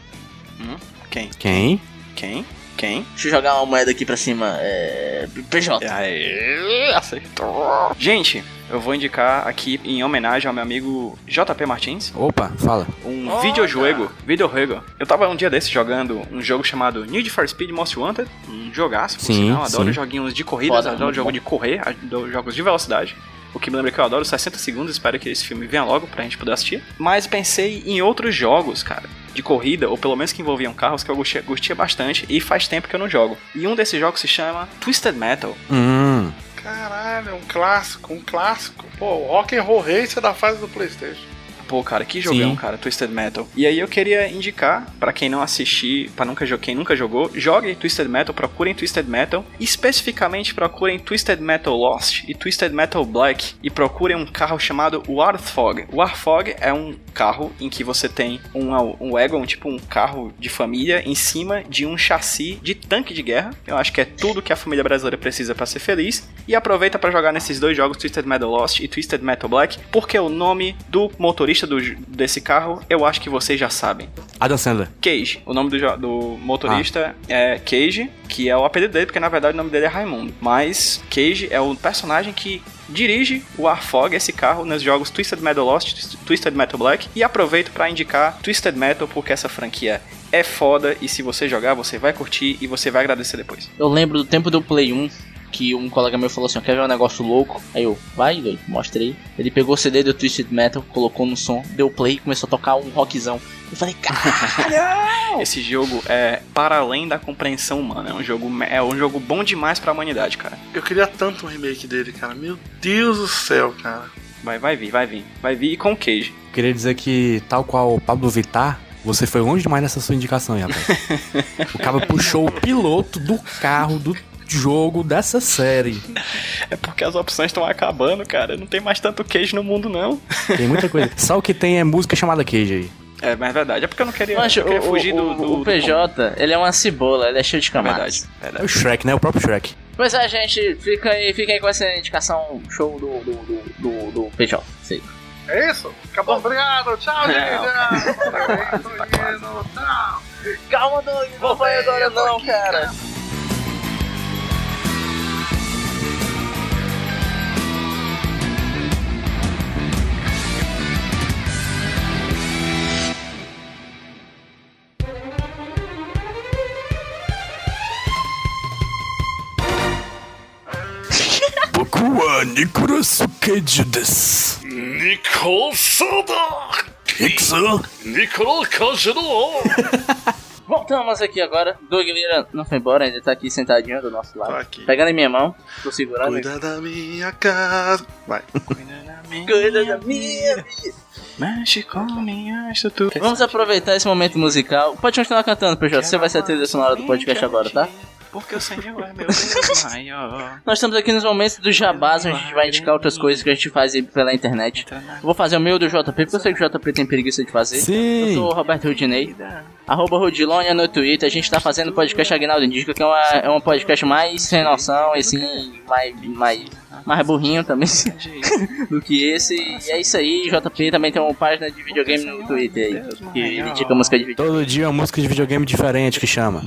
Quem? Quem? Quem? Quem? Deixa eu jogar uma moeda aqui pra cima. É. PJ. Aê, acertou. Gente, eu vou indicar aqui em homenagem ao meu amigo JP Martins Opa, fala. um Olha! videojogo. Videojogo. Eu tava um dia desses jogando um jogo chamado Need for Speed Most Wanted. Um jogaço, por Sim, sinal. Adoro sim. joguinhos de corridas, Foda, adoro jogo bom. de correr, adoro jogos de velocidade. O que me lembra que eu adoro 60 segundos, espero que esse filme venha logo pra gente poder assistir. Mas pensei em outros jogos, cara, de corrida, ou pelo menos que envolviam carros, que eu gostia, gostia bastante, e faz tempo que eu não jogo. E um desses jogos se chama Twisted Metal. Hum. Caralho, um clássico, um clássico. Pô, Rock and Roll Racer da fase do Playstation. Pô, cara, que jogão, Sim. cara, Twisted Metal. E aí eu queria indicar, pra quem não assistir, para nunca quem nunca jogou, joguem Twisted Metal, procurem Twisted Metal, especificamente procurem Twisted Metal Lost e Twisted Metal Black e procurem um carro chamado Warthog. Warthog é um carro em que você tem um, um wagon, tipo um carro de família, em cima de um chassi de tanque de guerra. Eu acho que é tudo que a família brasileira precisa pra ser feliz. E aproveita pra jogar nesses dois jogos, Twisted Metal Lost e Twisted Metal Black, porque o nome do motorista do- desse carro eu acho que vocês já sabem. Adam Sandler. Cage. O nome do, do motorista é Cage, que é o apelido dele, porque na verdade o nome dele é Raimundo. Mas Cage é o personagem que dirige o Arfog, esse carro, nos jogos Twisted Metal Lost, Twist- Twisted Metal Black. E aproveito pra indicar Twisted Metal, porque essa franquia é foda e se você jogar, você vai curtir e você vai agradecer depois. Eu lembro do tempo do Play 1 que um colega meu falou assim: quer ver um negócio louco? Aí eu, vai, doido, mostrei. Ele pegou o CD do Twisted Metal, colocou no som, deu play e começou a tocar um rockzão. Eu falei, caralho! Esse jogo é para além da compreensão humana. É um jogo, é um jogo bom demais pra humanidade, cara. Eu queria tanto um remake dele, cara. Meu Deus do céu, cara. Vai, vai vir, vai vir. Vai vir e com o Cage. Queria dizer que, tal qual o Pablo Vittar, você foi longe demais nessa sua indicação, hein, rapaz. o cara puxou o piloto do carro do jogo dessa série. É porque as opções estão acabando, cara. Não tem mais tanto Cage no mundo, não. Tem muita coisa. Só o que tem é música chamada Cage aí. É, mas é verdade. É porque eu não queria, Mancho, eu queria o, fugir o, do, o- do, o do- PJ, ele é uma cebola, ele é cheio de Verdade, camadas. É verdade. o Shrek, né? O próprio Shrek. Pois é, gente, fica aí, fica aí com essa indicação show do, do, do, do, do PJ. Sei. É isso? Acabou. Obrigado. Tchau, Não. gente. Menino. Tchau. Calma, Doug, não vai agora não, cara. Nicole Soda. Nicole Cajero. Voltamos aqui agora. Doug Lira não foi embora, ainda tá aqui sentadinho do nosso lado. Tô aqui. Pegando em minha mão, tô segurando. Cuida da minha casa. Vai. Cuida da minha vida. Mexe com minha estrutura. Vamos aproveitar esse momento musical. Pode continuar cantando, PJ. Você vai ser a trilha sonora do podcast agora, tá? Porque o Senhor é meu Deus maior. Nós estamos aqui nos momentos do jabás, onde a gente vai indicar outras coisas que a gente faz pela internet. Eu vou fazer o meu do JP, porque eu sei que o JP tem preguiça de fazer. Eu Sim! sou o Roberto Rudinei, arroba Rudilonia no Twitter. A gente tá fazendo o podcast Aguinaldo Indica, que é, uma, é um podcast mais sem noção, e assim, mais, mais, mais burrinho também do que esse. E é isso aí, JP também tem uma página de videogame no Twitter aí, que ele indica música de videogame. Todo dia uma música de videogame diferente que chama.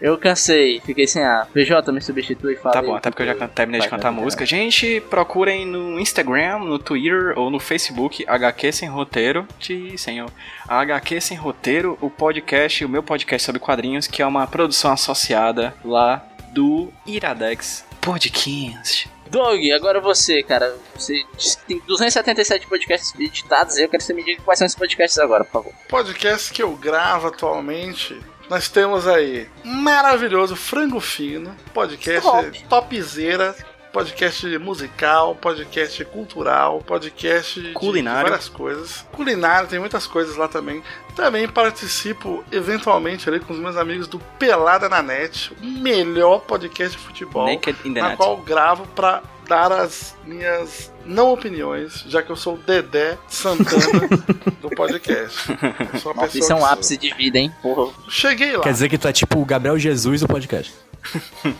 Eu cansei, fiquei sem ar. PJ, me substitui e fala Tá bom, até que porque eu já terminei de cantar a música. Gente, procurem no Instagram, no Twitter ou no Facebook, HQ Sem Roteiro, de senhor. HQ Sem Roteiro, o podcast, o meu podcast sobre quadrinhos, que é uma produção associada lá do Iradex Podcast. Doug, agora você, cara. Você tem 277 podcasts editados e eu quero que você me diga quais são esses podcasts agora, por favor. Podcast que eu gravo atualmente. Nós temos aí maravilhoso Frango Fino, podcast Top. topzera, podcast musical, podcast cultural, podcast de Culinário. várias coisas. Culinário, tem muitas coisas lá também. Também participo eventualmente ali com os meus amigos do Pelada na Net, o melhor podcast de futebol, Naked in the na Net. qual gravo pra dar as minhas não opiniões, já que eu sou o Dedé Santana do podcast. Eu sou uma Nossa, isso é um que sou- ápice de vida, hein? Porra. Cheguei lá. Quer dizer que tu é tipo o Gabriel Jesus do podcast.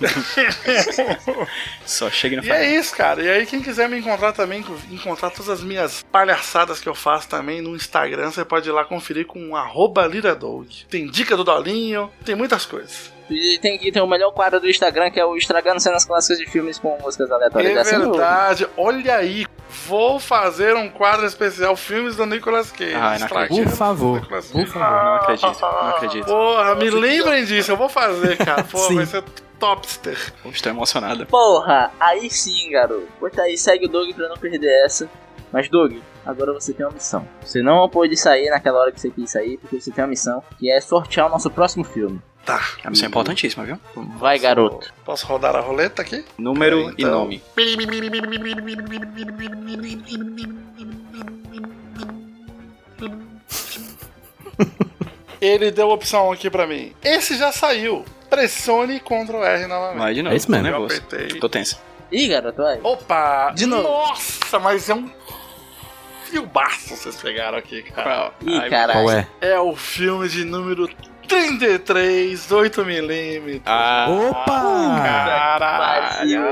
Só chega no E é isso, cara. E aí, quem quiser me encontrar também, encontrar todas as minhas palhaçadas que eu faço também no Instagram, você pode ir lá conferir com arroba Liradog. Tem dica do Dolinho, tem muitas coisas. E tem que ter o melhor quadro do Instagram, que é o Estragando Cenas Clássicas de Filmes com músicas aleatórias. É assim, eu- verdade. Olha aí. Vou fazer um quadro especial filmes do Nicolas Cage. Ai, não Estragando Por favor. Por favor, não acredito, não acredito. Porra, me lembrem disso. Eu vou fazer, cara. Sim. vai ser topster. Estou emocionado. Porra, aí sim, garoto. Bota aí, segue o Doug pra não perder essa. Mas, Doug, agora você tem uma missão. Você não pôde sair naquela hora que você quis sair, porque você tem uma missão, que é sortear o nosso próximo filme. Tá. A missão é importantíssima, viu? Vai, garoto. Posso rodar a roleta aqui? Número e Então. nome. Ele deu opção aqui pra mim. Esse já saiu. Pressione Ctrl R novamente. Vai de novo. É isso mesmo. Eu Negócio. Tô tenso. Ih, garoto, vai. Opa! De novo. Nossa, mas é um filmaço vocês pegaram aqui, cara. Ih, Ai, caralho. Qual é? É o filme de número 33, 8mm. Ah, Opa! Caralho!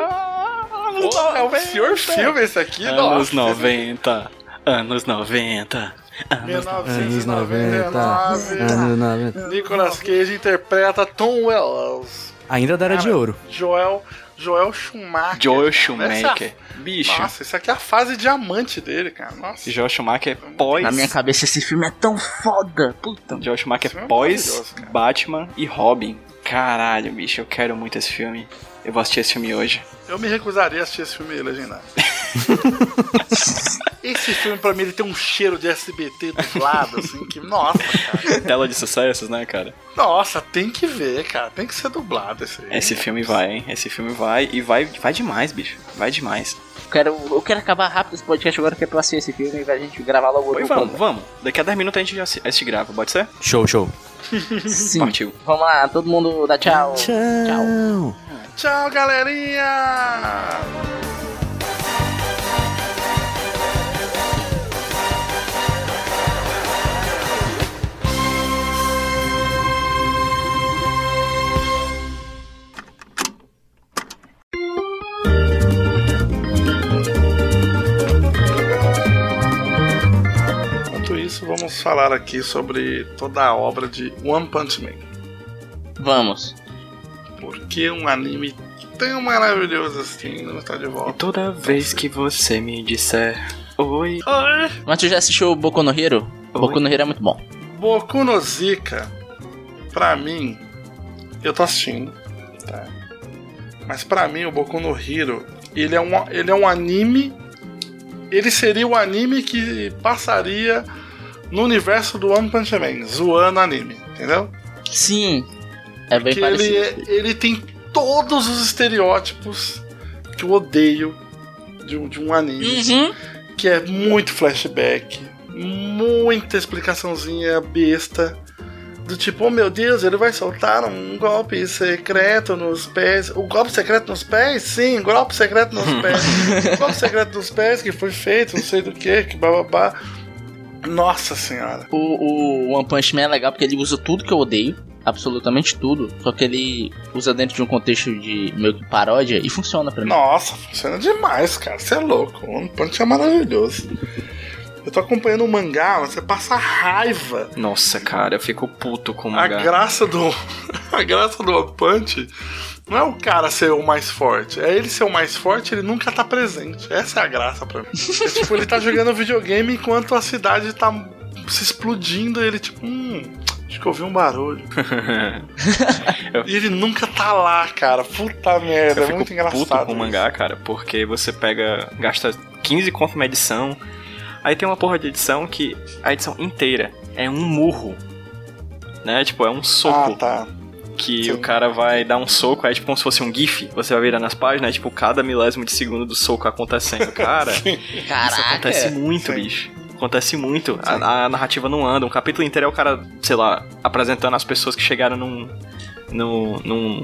Pô, é o senhor filme esse aqui, anos nossa. 90. Anos 90. Anos Anos 90. 1999. Anos 90. Nicolas Cage interpreta Tom Wells. Ainda da era de ouro. Joel, Joel Schumacher. Joel. Schumacher. Essa- Bicho. Nossa, isso aqui é a fase diamante dele, cara. Nossa. Joel Schumacher é pós. Na minha cabeça esse filme é tão foda. Puta. Joel Schumacher é é pós. Batman e Robin. Caralho, bicho, eu quero muito esse filme. Eu vou assistir esse filme hoje. Eu me recusaria a assistir esse filme legendário. esse filme, pra mim, ele tem um cheiro de SBT dublado, assim, que, nossa, cara. Tela de sucessos, né, cara? Nossa, tem que ver, cara. Tem que ser dublado esse aí. Esse filme vai, hein? Esse filme vai e vai, vai demais, bicho. Vai demais. Eu quero, eu quero acabar rápido esse podcast agora, que é pra assistir esse filme e pra gente gravar logo outro vamos, programa. vamos. Daqui a 10 minutos a gente já e grava, pode ser? Show, show. Sim. Partiu. Vamos lá, todo mundo dá tchau. Tchau. Tchau, galerinha! Isso, vamos falar aqui sobre toda a obra de One Punch Man. Vamos. Por que um anime tão maravilhoso assim não está de E volta? toda vez que você me disser oi, Oi! Mas tu já assistiu o Boku no Hero? Oi. Boku no Hero é muito bom. Boku no Zika, pra mim, eu tô assistindo, tá? Mas pra mim, o Boku no Hero, ele é um, ele é um anime. Ele seria o anime que passaria no universo do One Punch Man, zoando anime, entendeu? Sim. É bem Porque parecido. ele, é- ele tem todos os estereótipos que eu odeio de um, de um anime. Uhum. que é muito flashback, muita explicaçãozinha besta. Do tipo, oh meu Deus, ele vai soltar um golpe secreto nos pés. O golpe secreto nos pés? Sim, golpe secreto nos pés. O golpe secreto nos pés que foi feito, não sei do que, que bababá. Nossa senhora. O, o One Punch Man é legal porque ele usa tudo que eu odeio. Absolutamente tudo. Só que ele usa dentro de um contexto de meio que paródia e funciona pra mim. Nossa, funciona demais, cara. Você é louco. O One Punch é maravilhoso. Eu tô acompanhando o mangá, você passa raiva. Nossa, cara, eu fico puto com o A mangá. graça do. A graça do One Punch não é o cara ser o mais forte. É ele ser o mais forte, ele nunca tá presente. Essa é a graça pra mim. É tipo, ele tá jogando videogame enquanto a cidade tá se explodindo e ele, tipo, hum. Acho que eu ouvi um barulho. e ele nunca tá lá, cara. Puta merda, Eu é muito engraçado. puto com o mangá, cara, porque você pega, gasta 15 conto numa edição, aí tem uma porra de edição que a edição inteira é um murro, né? Tipo, é um soco Ah, tá. que sim. o cara vai dar um soco, aí tipo como se fosse um gif, você vai virando as páginas, aí, tipo, cada milésimo de segundo do soco acontecendo. Cara, isso acontece muito, Sim. bicho. Acontece muito. A, a narrativa não anda. Um capítulo inteiro é o cara, sei lá, apresentando as pessoas que chegaram num. num. num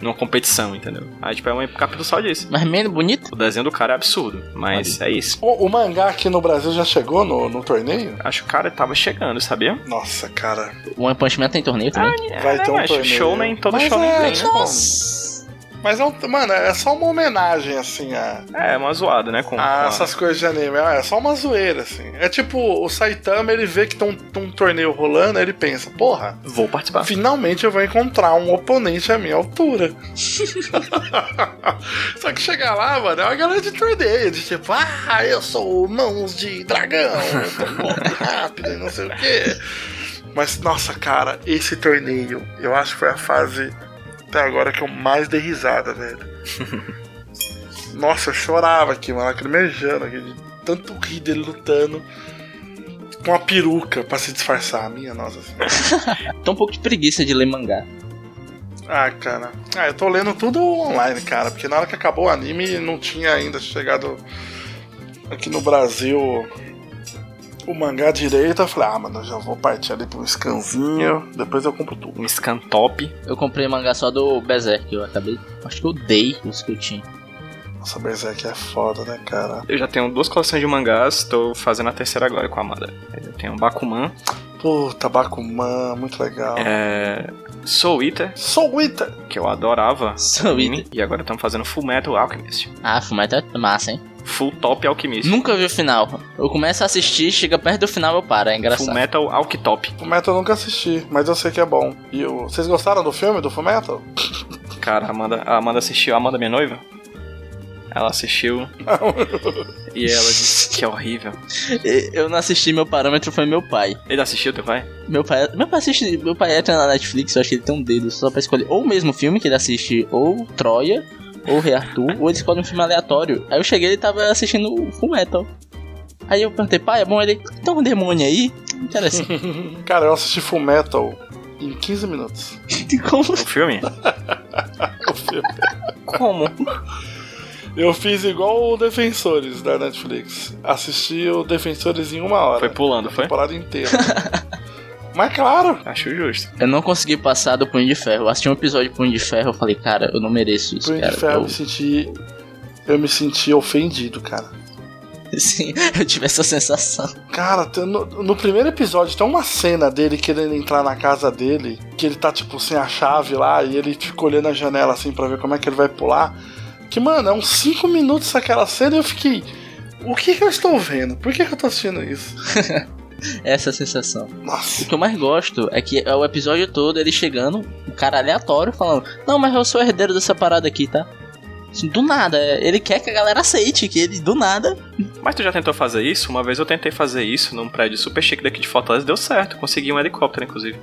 numa competição, entendeu? Aí, tipo, é um capítulo só disso. Mas menos bonito? O desenho do cara é absurdo, mas é isso. O, o mangá aqui no Brasil já chegou no, no torneio? Acho que o cara tava chegando, sabia? Nossa, cara. O One Punch Man tem torneio também? Vai ter um mas torneio. Show, né? Todo Mas show é, tem, né? Mas é um, mano, é só uma homenagem, assim, a, É, uma zoada, né? Com, a com a- essas coisas de anime. É só uma zoeira, assim. É tipo, o Saitama, ele vê que tem um, um torneio rolando, ele pensa, porra, Vou participar. finalmente eu vou encontrar um oponente à minha altura. Só que chegar lá, mano, é uma galera de torneio, de tipo, ah, eu sou mãos de dragão, eu tô rápido e não sei o quê. Mas, nossa, cara, esse torneio, eu acho que foi a fase até agora que eu mais dei risada, velho. Nossa, eu chorava aqui, mano, lacrimejando aqui, de tanto rir dele lutando com a peruca pra se disfarçar. Minha nossa senhora. Tô um pouco de preguiça de ler mangá. Ah, cara. Ah, eu tô lendo tudo online, cara, porque na hora que acabou o anime não tinha ainda chegado aqui no Brasil o mangá direito. Eu falei, ah, mano, eu já vou partir ali pro scanzinho, depois eu compro tudo. Um scan top. Eu comprei mangá só do Berserk, eu acabei. Acho que eu dei os que eu tinha. Nossa, Berserk é foda, né, cara? Eu já tenho duas coleções de mangás, tô fazendo a terceira agora com a Amada. Eu tenho Bakuman, Puta, Bakuman, muito legal. é... Soul Eater, Soul Eater! que eu adorava. Soul Eater. E agora estamos fazendo Full Metal Alchemist. Ah, Fullmetal é massa, hein? Full Top Alchemist. Nunca vi o final. Eu começo a assistir, chega perto do final eu paro, é engraçado. Full Metal Alchitop. Fullmetal eu nunca assisti, mas eu sei que é bom. E o... vocês gostaram do filme do Fullmetal? Cara, a Amanda, a Amanda assistiu, a Amanda, minha noiva, ela assistiu e ela disse que é horrível. Eu não assisti, meu parâmetro foi meu pai. Ele assistiu, teu pai? Meu pai, meu pai assiste, meu pai entra na Netflix, eu acho que ele tem um dedo só pra escolher ou o mesmo filme que ele assiste, ou Troia, ou Rei Arthur, ou ele escolhe um filme aleatório. Aí eu cheguei ele tava assistindo o Full Metal. Aí eu perguntei, pai, é bom? Ele, tem um demônio aí? Interessante. Cara, eu assisti Fullmetal em 15 minutos. Como? O filme? O filme. Como? Eu fiz igual o Defensores da Netflix. Assisti o Defensores em uma hora. Foi pulando, A foi? temporada inteira. Mas claro, Acho justo. Eu não consegui passar do Punho de Ferro. Eu assisti um episódio de Punho de Ferro, eu falei, cara, eu não mereço isso, Punho cara. de Ferro eu me senti. Eu me senti ofendido, cara. sim, eu tive essa sensação. Cara, no, no primeiro episódio tem uma cena dele querendo entrar na casa dele, que ele tá tipo sem a chave lá e ele fica olhando a janela assim pra ver como é que ele vai pular. Que, mano, é uns 5 minutos aquela cena e eu fiquei. O que que eu estou vendo? Por que que eu tô assistindo isso? Essa sensação. O Nossa. que eu mais gosto é que é o episódio todo ele chegando, um cara aleatório, falando: Não, mas eu sou herdeiro dessa parada aqui, tá? Assim, do nada, é, ele quer que a galera aceite, que ele, do nada. Mas tu já tentou fazer isso? Uma vez eu tentei fazer isso num prédio super chique daqui de Fortaleza, deu certo. Consegui um helicóptero, inclusive.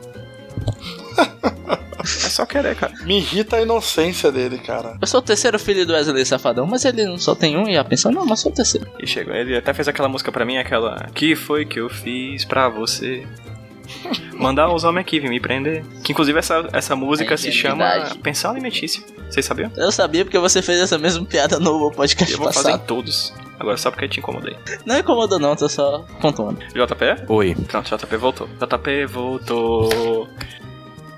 É só querer, cara. Me irrita a inocência dele, cara. Eu sou o terceiro filho do Wesley Safadão, mas ele não só tem um e a pensou: Não, mas sou o terceiro. E chegou, ele até fez aquela música pra mim, aquela Que foi que eu fiz pra você? Mandar os homens aqui vir me prender. Que inclusive essa, essa música se chama. Pensão Alimentícia. Vocês sabiam? Eu sabia porque você fez essa mesma piada no podcast Eu vou fazer em passado. todos. Agora só porque te incomodei. Não incomodou, não, tô só pontuando. JP? Oi. Pronto, JP voltou. JP voltou.